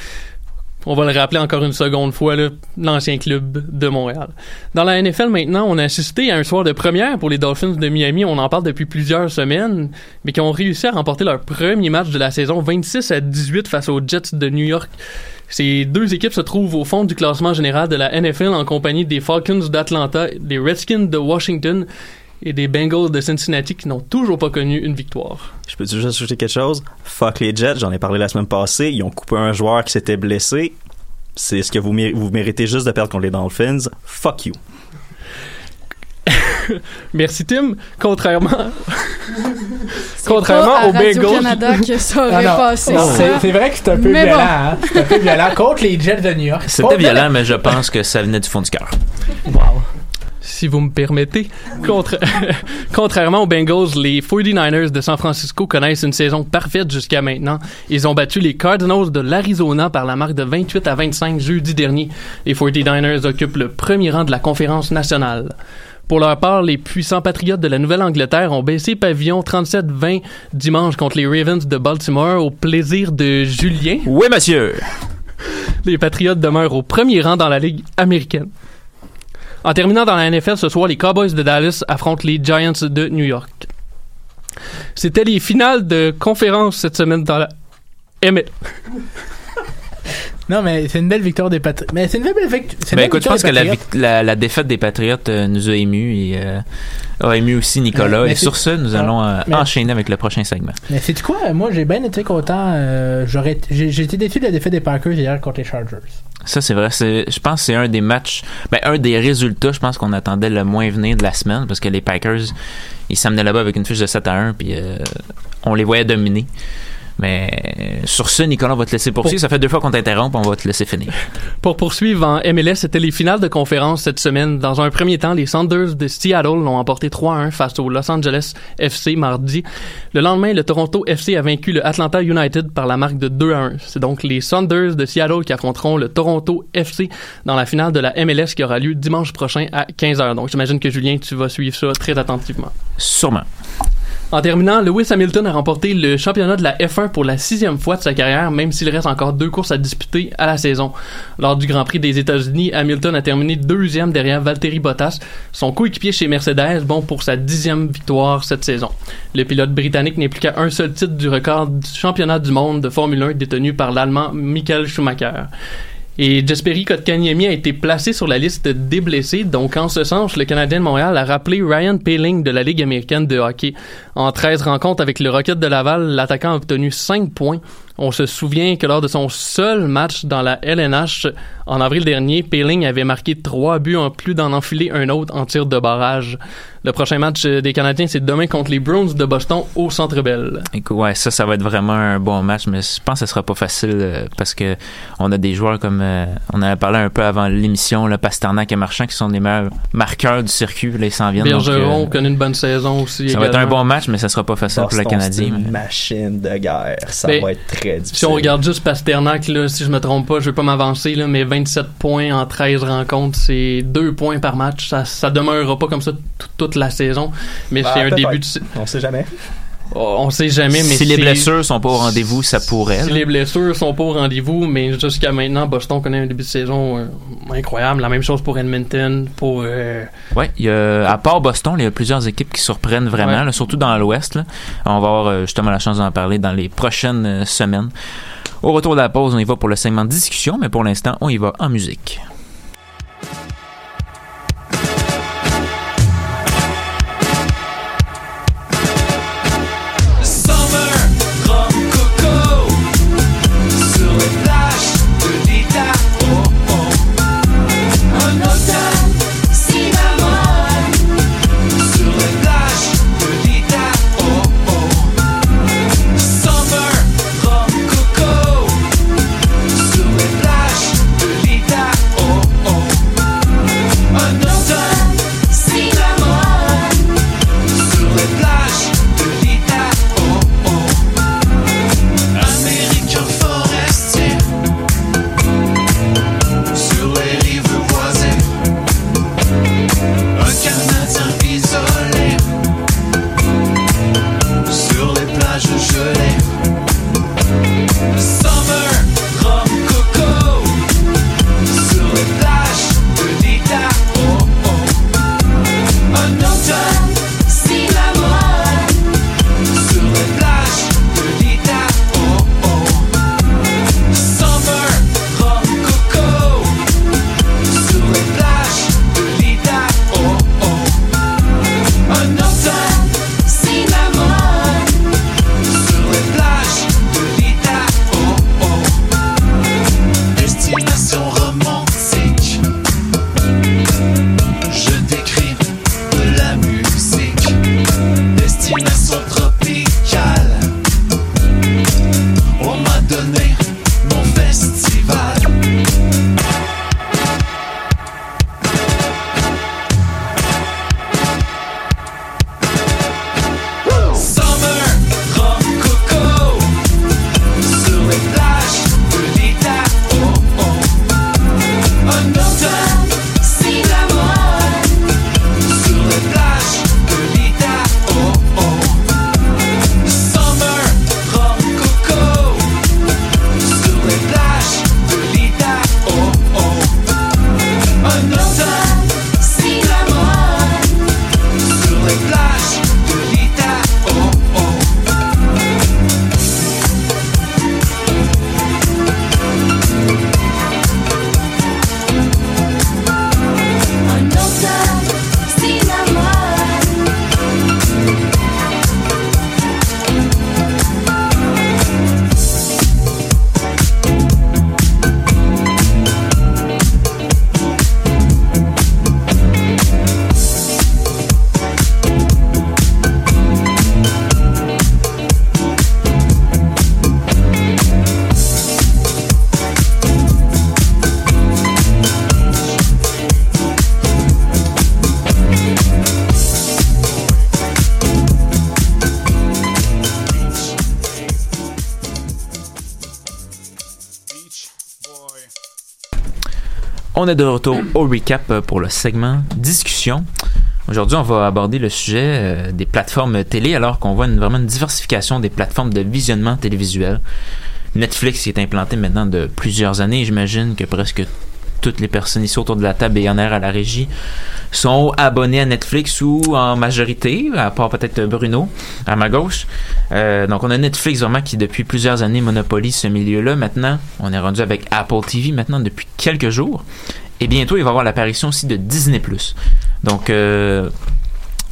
On va le rappeler encore une seconde fois, l'ancien club de Montréal. Dans la NFL maintenant, on a assisté à un soir de première pour les Dolphins de Miami. On en parle depuis plusieurs semaines, mais qui ont réussi à remporter leur premier match de la saison 26 à 18 face aux Jets de New York. Ces deux équipes se trouvent au fond du classement général de la NFL en compagnie des Falcons d'Atlanta, des Redskins de Washington et des Bengals de Cincinnati qui n'ont toujours pas connu une victoire. Je peux juste ajouter quelque chose? Fuck les Jets, j'en ai parlé la semaine passée. Ils ont coupé un joueur qui s'était blessé. C'est ce que vous, méri- vous méritez juste de perdre contre les Dolphins. Fuck you. Merci Tim. Contrairement, pas contrairement à aux Bengals, Radio-Canada que ça aurait Ah non, passé c'est- vrai que c'est un peu Mais violent, bon. hein? C'est un peu violent contre les Jets de New York. C'était violent, mais je pense que ça venait du fond du cœur. Si vous me permettez. Contra- Contrairement aux Bengals, les 49ers de San Francisco connaissent une saison parfaite jusqu'à maintenant. Ils ont battu les Cardinals de l'Arizona par la marque de 28 à 25 jeudi dernier. Les 49ers occupent le premier rang de la conférence nationale. Pour leur part, les puissants patriotes de la Nouvelle-Angleterre ont baissé pavillon 37-20 dimanche contre les Ravens de Baltimore au plaisir de Julien. Oui, monsieur! Les Patriotes demeurent au premier rang dans la Ligue américaine. En terminant dans la NFL ce soir, les Cowboys de Dallas affrontent les Giants de New York. C'était les finales de conférence cette semaine dans la ML. Non, mais c'est une belle victoire des Patriots. Mais c'est une belle, vict- c'est une Ben belle écoute, je victoire pense que la, Patriots. vic- la, la défaite des Patriotes euh, nous a émus et euh, a ému aussi Nicolas. Mais- mais et sur c'est- ce, nous Ah, allons euh, mais- enchaîner avec le prochain segment. Mais c'est quoi? Moi, j'ai bien été content. euh, j'ai été déçu de la défaite des Packers hier contre les Chargers. Ça, c'est vrai. Je pense que c'est un des matchs, ben, un des résultats, je pense qu'on attendait le moins venir de la semaine parce que les Packers, ils s'amenaient là-bas avec une fiche de 7 à 1 puis euh, on les voyait dominer. Mais sur ce, Nicolas, on va te laisser poursuivre. Ça fait deux fois qu'on t'interrompt, on va te laisser finir. Pour poursuivre en MLS, c'était les finales de conférence cette semaine. Dans un premier temps, les Sounders de Seattle l'ont emporté 3-1 face au Los Angeles FC mardi. Le lendemain, le Toronto FC a vaincu le Atlanta United par la marque de 2-1. C'est donc les Sounders de Seattle qui affronteront le Toronto FC dans la finale de la MLS qui aura lieu dimanche prochain à 15h. Donc j'imagine que Julien, tu vas suivre ça très attentivement. Sûrement. En terminant, Lewis Hamilton a remporté le championnat de la F1 pour la sixième fois de sa carrière, même s'il reste encore deux courses à disputer à la saison. Lors du Grand Prix des États-Unis, Hamilton a terminé deuxième derrière Valtteri Bottas, son coéquipier chez Mercedes, bon pour sa dixième victoire cette saison. Le pilote britannique n'est plus qu'à un seul titre du record du championnat du monde de Formule 1 détenu par l'Allemand Michael Schumacher. Et Jesperi Kotkaniemi a été placé sur la liste des blessés. Donc, en ce sens, le Canadien de Montréal a rappelé Ryan Paling de la Ligue américaine de hockey. En 13 rencontres avec le Rocket de Laval, l'attaquant a obtenu 5 points. On se souvient que lors de son seul match dans la LNH en avril dernier, Peeling avait marqué trois buts en plus d'en enfiler un autre en tir de barrage. Le prochain match des Canadiens, c'est demain contre les Bruins de Boston au Centre Bell. Écoute, ouais, ça, ça va être vraiment un bon match, mais je pense que ce sera pas facile euh, parce que on a des joueurs comme euh, on avait parlé un peu avant l'émission, le Pasternak et Marchand, qui sont les meilleurs marqueurs du circuit. Là, ils s'en viennent. Bergeron donc, euh, connaît une bonne saison aussi. ça va être un bon match, mais ça sera pas facile pour le Boston, c'est Canadien. une mais- machine de guerre. Ça Ben, va être très difficile. Si on regarde juste Pasternak, là, si je me trompe pas, je vais pas m'avancer, là, mais 27 points en 13 rencontres, c'est 2 points par match. Ça, ça demeurera pas comme ça toute la saison, mais Bah, c'est un début de... On sait jamais. Oh, On sait jamais, mais si les blessures sont pas au rendez-vous, ça pourrait. Si là. les blessures sont pas au rendez-vous, mais jusqu'à maintenant, Boston connaît un début de saison euh, incroyable. La même chose pour Edmonton, pour... euh, Ouais, y a, à part Boston, il y a plusieurs équipes qui surprennent vraiment, Ouais. là, surtout dans l'Ouest. On va avoir euh, justement la chance d'en parler dans les prochaines euh, semaines. Au retour de la pause, on y va pour le segment de discussion, mais pour l'instant, on y va en musique. On est de retour au recap euh, pour le segment discussion. Aujourd'hui, on va aborder le sujet euh, des plateformes télé, alors qu'on voit une- vraiment une diversification des plateformes de visionnement télévisuel. Netflix est implanté maintenant de plusieurs années. J'imagine que presque toutes les personnes ici autour de la table et en air à la régie sont abonnés à Netflix ou en majorité, à part peut-être Bruno à ma gauche. Euh, donc on a Netflix vraiment qui depuis plusieurs années monopolise ce milieu-là. Maintenant, on est rendu avec Apple TV maintenant depuis quelques jours. Et bientôt, il va y avoir l'apparition aussi de Disney+. Donc, euh,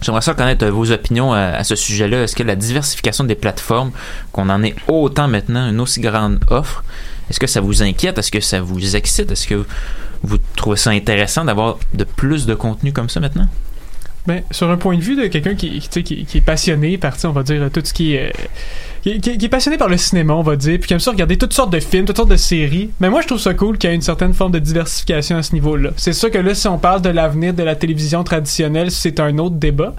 J'aimerais ça connaître euh, vos opinions à, à ce sujet-là. Est-ce que la diversification des plateformes, qu'on en ait autant maintenant, une aussi grande offre, est-ce que ça vous inquiète? Est-ce que ça vous excite? Est-ce que vous trouvez ça intéressant d'avoir de plus de contenu comme ça maintenant? Ben, sur un point de vue de quelqu'un qui, qui, est passionné par, on va dire, tout ce qui est. qui, qui- qui est passionné par le cinéma, on va dire, puis qui aime ça regarder toutes sortes de films, toutes sortes de séries. Mais moi, je trouve ça cool qu'il y ait une certaine forme de diversification à ce niveau-là. C'est sûr que là, si on parle de l'avenir de la télévision traditionnelle, c'est un autre débat.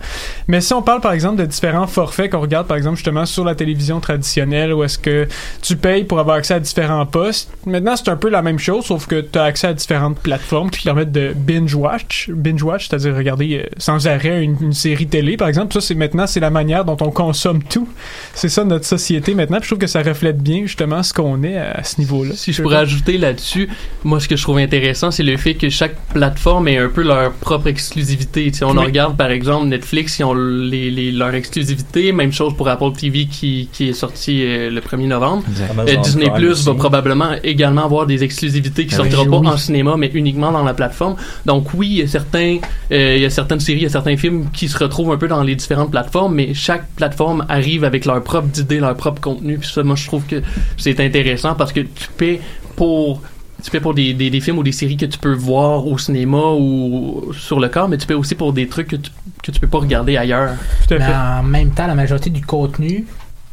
Mais si on parle, par exemple, de différents forfaits qu'on regarde, par exemple, justement, sur la télévision traditionnelle, où est-ce que tu payes pour avoir accès à différents postes, maintenant, c'est un peu la même chose, sauf que tu as accès à différentes plateformes qui permettent de binge-watch. Binge-watch, c'est-à-dire regarder euh, sans arrêt une, une série télé, par exemple. Ça, c'est maintenant, c'est la manière dont on consomme tout. C'est ça notre société maintenant. Puis je trouve que ça reflète bien, justement, ce qu'on est à, à ce niveau-là. Si je pourrais ajouter là-dessus, moi, ce que je trouve intéressant, c'est le fait que chaque plateforme ait un peu leur propre exclusivité. Tu sais, on Oui. regarde, par exemple, Netflix, ils ont les, les- leur exclusivité. Même chose pour Apple TV qui, qui est sorti euh, le 1er novembre. Euh, Disney Plus aussi. va probablement également avoir des exclusivités qui Ah oui. sortiront pas en cinéma, mais uniquement dans la plateforme. Donc oui, il y a certains, euh, il y a certaines séries, il y a certains films qui se retrouvent un peu dans les différentes plateformes, mais chaque plateforme arrive avec leur propre idée, leur propre contenu. Puis ça, moi, je trouve que c'est intéressant parce que tu paies pour tu paies pour des, des, des films ou des séries que tu peux voir au cinéma ou sur le corps, mais tu paies aussi pour des trucs que tu, que tu peux pas regarder ailleurs. Tout à Mais fait. en même temps, la majorité du contenu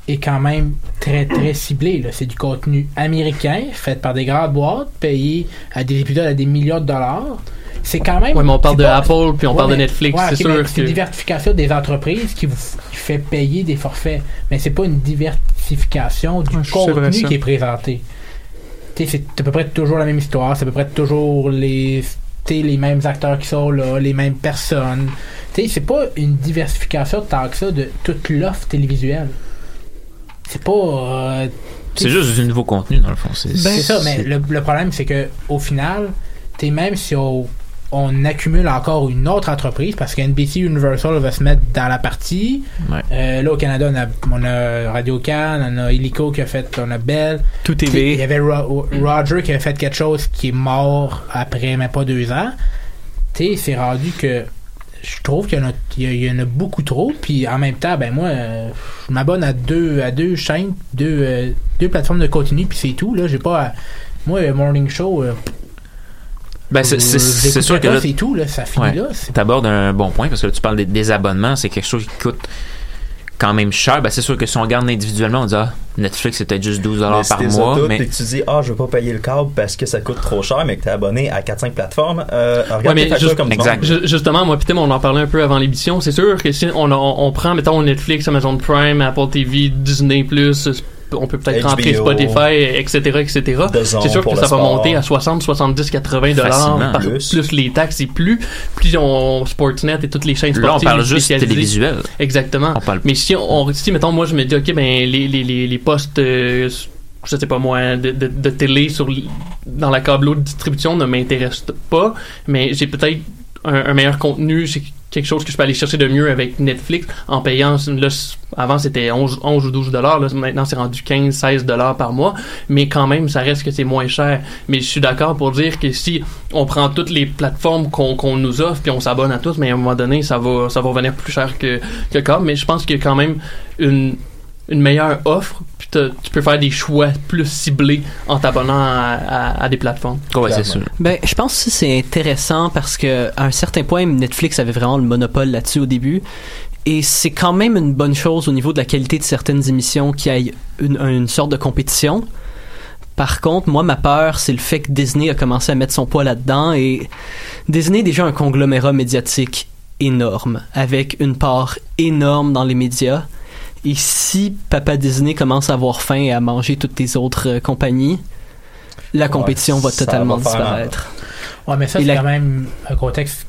est quand même très très ciblé. là. C'est du contenu américain, fait par des grandes boîtes, payé à des épisodes à des millions de dollars. C'est quand même. Ouais, mais on parle de pas- Apple puis on Ouais, parle de Netflix, ouais, c'est sûr C'est une diversification des entreprises qui vous qui fait payer des forfaits. Mais c'est pas une diversification du Ouais, contenu qui est présenté. Tu sais, c'est à peu près toujours la même histoire, c'est à peu près toujours les, les mêmes acteurs qui sont là, les mêmes personnes. Tu sais, c'est pas une diversification tant que ça de toute l'offre télévisuelle. C'est pas. euh, C'est juste du nouveau contenu, dans le fond. C'est c'est ça, mais le, le problème, c'est que au final, t'es même si on, on accumule encore une autre entreprise, parce que NBC Universal va se mettre dans la partie. Ouais. Euh, là, au Canada, on a, on a Radio Can, on a Illico qui a fait, on a Bell. Tout TV. Il y avait Ro- Roger qui avait fait quelque chose qui est mort après même pas deux ans. Tu sais, c'est rendu que je trouve qu'il y en a, il y a- il y en a beaucoup trop. Puis en même temps, ben moi, euh, je m'abonne à deux, à deux chaînes, deux, euh, deux plateformes de contenu, puis c'est tout. Là, j'ai pas. à- moi, euh, Morning Show. Ben, c'est- sûr que là, c'est tout. Là, ça finit Ouais. là. C'est- T'abordes un bon point parce que là, tu parles des, des abonnements, c'est quelque chose qui coûte quand même cher. Ben, c'est sûr que si on regarde individuellement, on dit ah, Netflix c'est peut-être juste 12 Mais dollars par mois, mais que tu dis ah je veux pas payer le câble parce que ça coûte trop cher mais que t'es abonné à 4-5 plateformes euh, regarde Ouais, mais juste- comme Exact. monde. Justement, moi, puis Tim, on en parlait un peu avant l'émission. C'est sûr que si on, on, on prend, mettons, Netflix, Amazon Prime, Apple TV, Disney+, on peut peut-être rentrer Spotify, etc., etc. C'est sûr que ça va monter à 60, 70, 80 dollars par Plus. plus. les taxes et plus. Plus on Sportsnet et toutes les chaînes là on sportives parle juste télévisuel. Exactement. On parle Mais si on, si mettons, moi je me dis, ok, ben les les les, les postes, euh, je sais pas moi, de, de, de télé sur dans la câbleau de distribution ne m'intéressent pas, mais j'ai peut-être un, un meilleur contenu, quelque chose que je peux aller chercher de mieux avec Netflix en payant là, avant c'était 11, 11 ou 12 dollars là maintenant c'est rendu 15 16 dollars par mois mais quand même ça reste que c'est moins cher. Mais je suis d'accord pour dire que si on prend toutes les plateformes qu'on nous offre puis on s'abonne à tous mais à un moment donné ça va ça va revenir plus cher que que câble mais je pense qu'il y a quand même une une meilleure offre tu peux faire des choix plus ciblés en t'abonnant à, à- à des plateformes Ouais, c'est sûr. Ben, je pense que c'est intéressant parce que à un certain point, Netflix avait vraiment le monopole là-dessus au début. Et c'est quand même une bonne chose au niveau de la qualité de certaines émissions qui aille une, une sorte de compétition. Par contre, moi, ma peur, c'est le fait que Disney a commencé à mettre son poids là-dedans et Disney est déjà un conglomérat médiatique énorme, avec une part énorme dans les médias. Et si Papa Disney commence à avoir faim et à manger toutes les autres euh, compagnies, la compétition va totalement va faire mal. disparaître. Ouais, mais ça, c'est la- quand même un contexte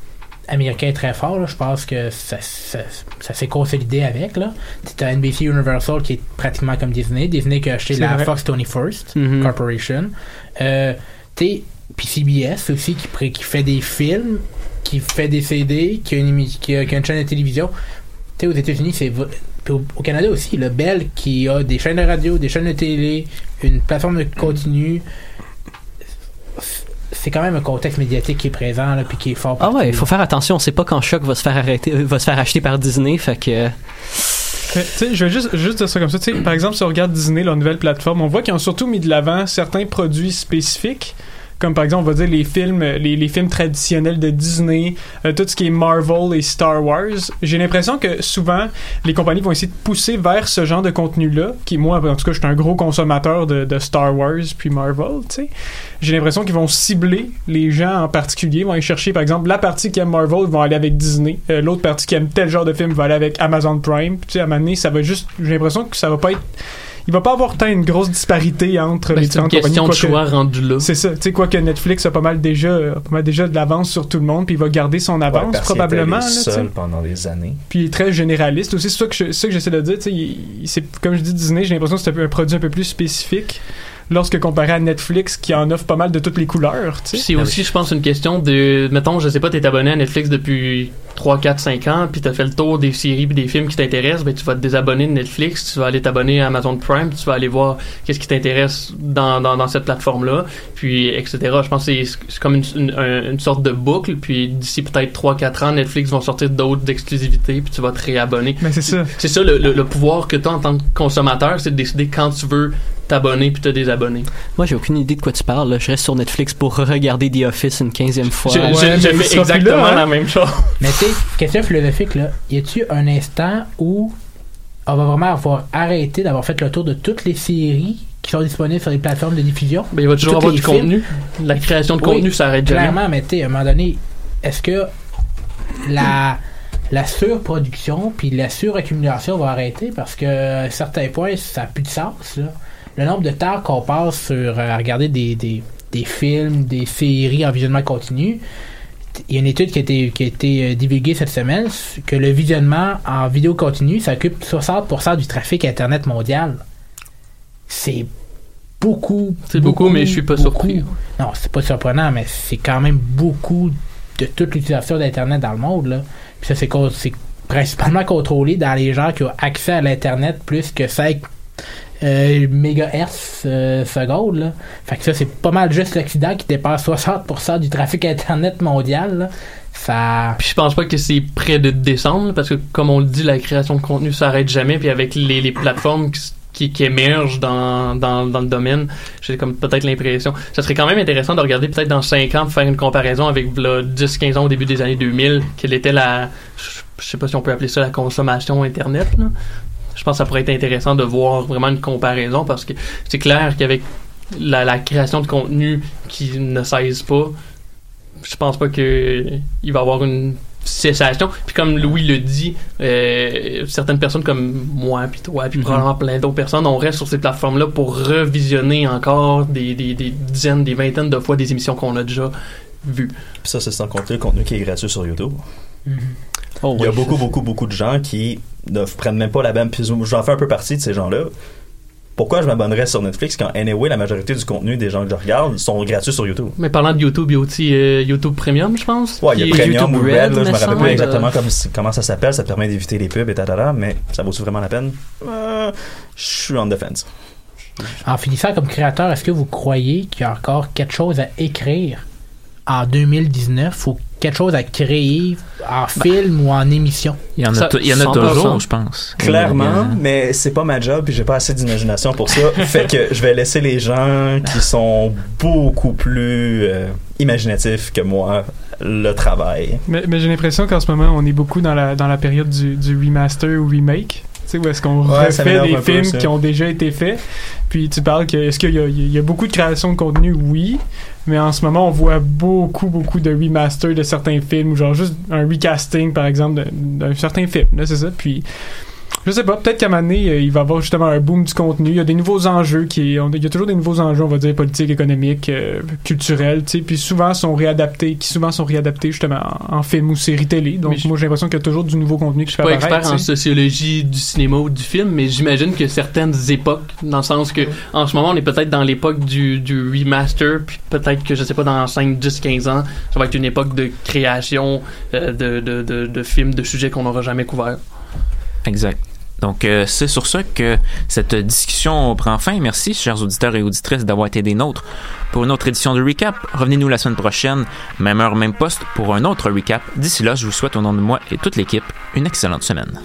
américain très fort. là. Je pense que ça, ça, ça s'est consolidé avec. Là. Tu as NBC Universal qui est pratiquement comme Disney. Disney qui a acheté la vrai. Fox 21st Mhm. Corporation. Euh, puis CBS aussi qui, fait des films, qui fait des CD, qui a une, qui a, qui a une chaîne de télévision. Tu sais, aux États-Unis, c'est. Puis au, au Canada aussi, le Bell qui a des chaînes de radio, des chaînes de télé, une plateforme de contenu. c'est quand même un contexte médiatique qui est présent, là, puis qui est fort. Ah ouais, il faut faire attention. On sait pas quand Choc va se faire arrêter, euh, va se faire acheter par Disney, fait que. Mais, tu sais, je vais juste, juste dire ça comme ça. Tu sais, par exemple, si on regarde Disney, leur nouvelle plateforme, on voit qu'ils ont surtout mis de l'avant certains produits spécifiques. Comme par exemple, on va dire les films, euh, les, films traditionnels de Disney, euh, tout ce qui est Marvel et Star Wars. J'ai l'impression que souvent, les compagnies vont essayer de pousser vers ce genre de contenu-là, qui moi, en tout cas, je suis un gros consommateur de, Star Wars puis Marvel, tu sais. J'ai l'impression qu'ils vont cibler les gens en particulier, vont aller chercher, par exemple, la partie qui aime Marvel, vont aller avec Disney. Euh, L'autre partie qui aime tel genre de film va aller avec Amazon Prime. Tu sais, à un moment donné, ça va juste... J'ai l'impression que ça va pas être... Il va pas avoir tant une grosse disparité entre Ben, les c'est une différentes compagnies. question de choix rendu là. C'est ça. Tu sais, quoi que Netflix a pas mal déjà, pas mal déjà de l'avance sur tout le monde, puis il va garder son avance Ouais, parce qu'il était probablement. là, tu sais. seuls pendant des années. Puis il est très généraliste aussi. C'est ça que je- c'est ça que j'essaie de dire. tu sais, il- il- c'est comme je dis Disney, j'ai l'impression que c'est un, peu- un produit un peu plus spécifique lorsque comparé à Netflix qui en offre pas mal de toutes les couleurs. tu sais. C'est aussi, je pense, une question de. Mettons, je sais pas, t'es abonné à Netflix depuis 3, 4, 5 ans, puis t'as fait le tour des séries puis des films qui t'intéressent, ben tu vas te désabonner de Netflix, tu vas aller t'abonner à Amazon Prime, tu vas aller voir qu'est-ce qui t'intéresse dans, dans, dans cette plateforme-là, puis etc. Je pense que c'est c'est comme une, une, un- une sorte de boucle, puis d'ici peut-être 3, 4 ans, Netflix vont sortir d'autres exclusivités, puis tu vas te réabonner. Mais c'est ça. C'est ça le, le- le pouvoir que tu as en tant que consommateur, c'est de décider quand tu veux t'abonner puis te désabonner. Moi, j'ai aucune idée de quoi tu parles. là. Je reste sur Netflix pour regarder The Office une quinzième fois. Je- je- je fais exactement hein? la même chose. Mais tu sais, question philosophique, là, y a-tu un instant où on va vraiment avoir arrêté d'avoir fait le tour de toutes les séries qui sont disponibles sur les plateformes de diffusion? Ben, il va toujours avoir du films? contenu. La création de Oui, contenu, ça arrête jamais. Clairement, mais tu sais, à un moment donné, est-ce que la, la surproduction puis la suraccumulation va arrêter? Parce que à un certain point, ça n'a plus de sens. Là. Le nombre de temps qu'on passe sur euh, à regarder des, des, des films, des séries en visionnement continu, il y a une étude qui a été, qui a été euh, divulguée cette semaine que le visionnement en vidéo continue, ça occupe 60% du trafic Internet mondial. C'est beaucoup. C'est beaucoup, mais je suis pas surpris. Non, c'est pas surprenant, mais c'est quand même beaucoup de toute l'utilisation d'Internet dans le monde. Là. Puis ça, c'est, c'est principalement contrôlé dans les gens qui ont accès à l'Internet plus que 5 euh, mégahertz euh. Là. Fait que ça, c'est pas mal juste l'Occident qui dépasse 60% du trafic Internet mondial. là. Ça. Puis je pense pas que c'est près de descendre, parce que comme on le dit, la création de contenu s'arrête jamais, puis avec les, plateformes qui, émergent dans, dans, dans le domaine, j'ai comme peut-être l'impression. Ça serait quand même intéressant de regarder peut-être dans 5 ans, faire une comparaison avec 10-15 ans au début des années 2000, quelle était la, je sais pas si on peut appeler ça la consommation Internet, là. Je pense que ça pourrait être intéressant de voir vraiment une comparaison, parce que c'est clair qu'avec la, la création de contenu qui ne cesse pas, je pense pas que il va y avoir une cessation. Puis comme Louis le dit, euh, certaines personnes comme moi, puis toi, puis Mhm. probablement plein d'autres personnes, on reste sur ces plateformes-là pour revisionner encore des, des, des dizaines, des vingtaines de fois des émissions qu'on a déjà vues. Puis ça, c'est sans compter le contenu qui est gratuit sur YouTube. Oh, Il y a oui. beaucoup, beaucoup, beaucoup de gens qui ne prennent même pas la même. Puis j'en fais un peu partie de ces gens-là. Pourquoi je m'abonnerais sur Netflix quand, anyway, la majorité du contenu des gens que je regarde sont gratuits sur YouTube? Mais parlant de YouTube, il y a aussi euh, YouTube Premium, je pense. Ouais, il y a Premium ou YouTube Red, là, je me me rappelle pas exactement comme- comment ça s'appelle, ça te permet d'éviter les pubs et tatata, mais ça vaut-tu vraiment la peine? Euh, je suis en défense. En finissant comme créateur, est-ce que vous croyez qu'il y a encore quelque chose à écrire en 2019 ou quelque chose à créer en film ou en émission? Il y en a, tou- il y en a toujours, je pense. Clairement, mais c'est pas ma job puis j'ai pas assez d'imagination pour ça. fait que je vais laisser les gens qui sont beaucoup plus euh, imaginatifs que moi le travail. Mais, mais j'ai l'impression qu'en ce moment, on est beaucoup dans la, dans la période du, du remaster ou remake. Tu sais, où est-ce qu'on Ouais, refait des peu, films qui ont déjà été faits. Puis tu parles que, est-ce qu'il y a, il y a beaucoup de création de contenu? Oui. Mais en ce moment, on voit beaucoup, beaucoup de remaster de certains films ou genre juste un recasting, par exemple, d'un- d'un certain film. Là, c'est ça. Puis. Je sais pas, peut-être qu'à un moment donné, euh, il va y avoir justement un boom du contenu. Il y a des nouveaux enjeux qui. on- il y a toujours des nouveaux enjeux, on va dire, politiques, économiques, euh, culturels, tu sais. Puis souvent sont réadaptés, qui souvent sont réadaptés justement en, en film ou série télé. Donc je- moi j'ai l'impression qu'il y a toujours du nouveau contenu qui Je se suis fait pas apparaître. expert en sociologie du cinéma ou du film, mais j'imagine que certaines époques, dans le sens que en ce moment on est peut-être dans l'époque du, du remaster, puis peut-être que je sais pas dans 5, 10, 15 ans, ça va être une époque de création euh, de, de, de, de films, de sujets qu'on n'aura jamais couverts. Exact. Donc, euh, c'est sur ça que cette discussion prend fin. Merci, chers auditeurs et auditrices, d'avoir été des nôtres pour une autre édition de Recap. Revenez-nous la semaine prochaine, même heure, même poste, pour un autre Recap. D'ici là, je vous souhaite au nom de moi et toute l'équipe une excellente semaine.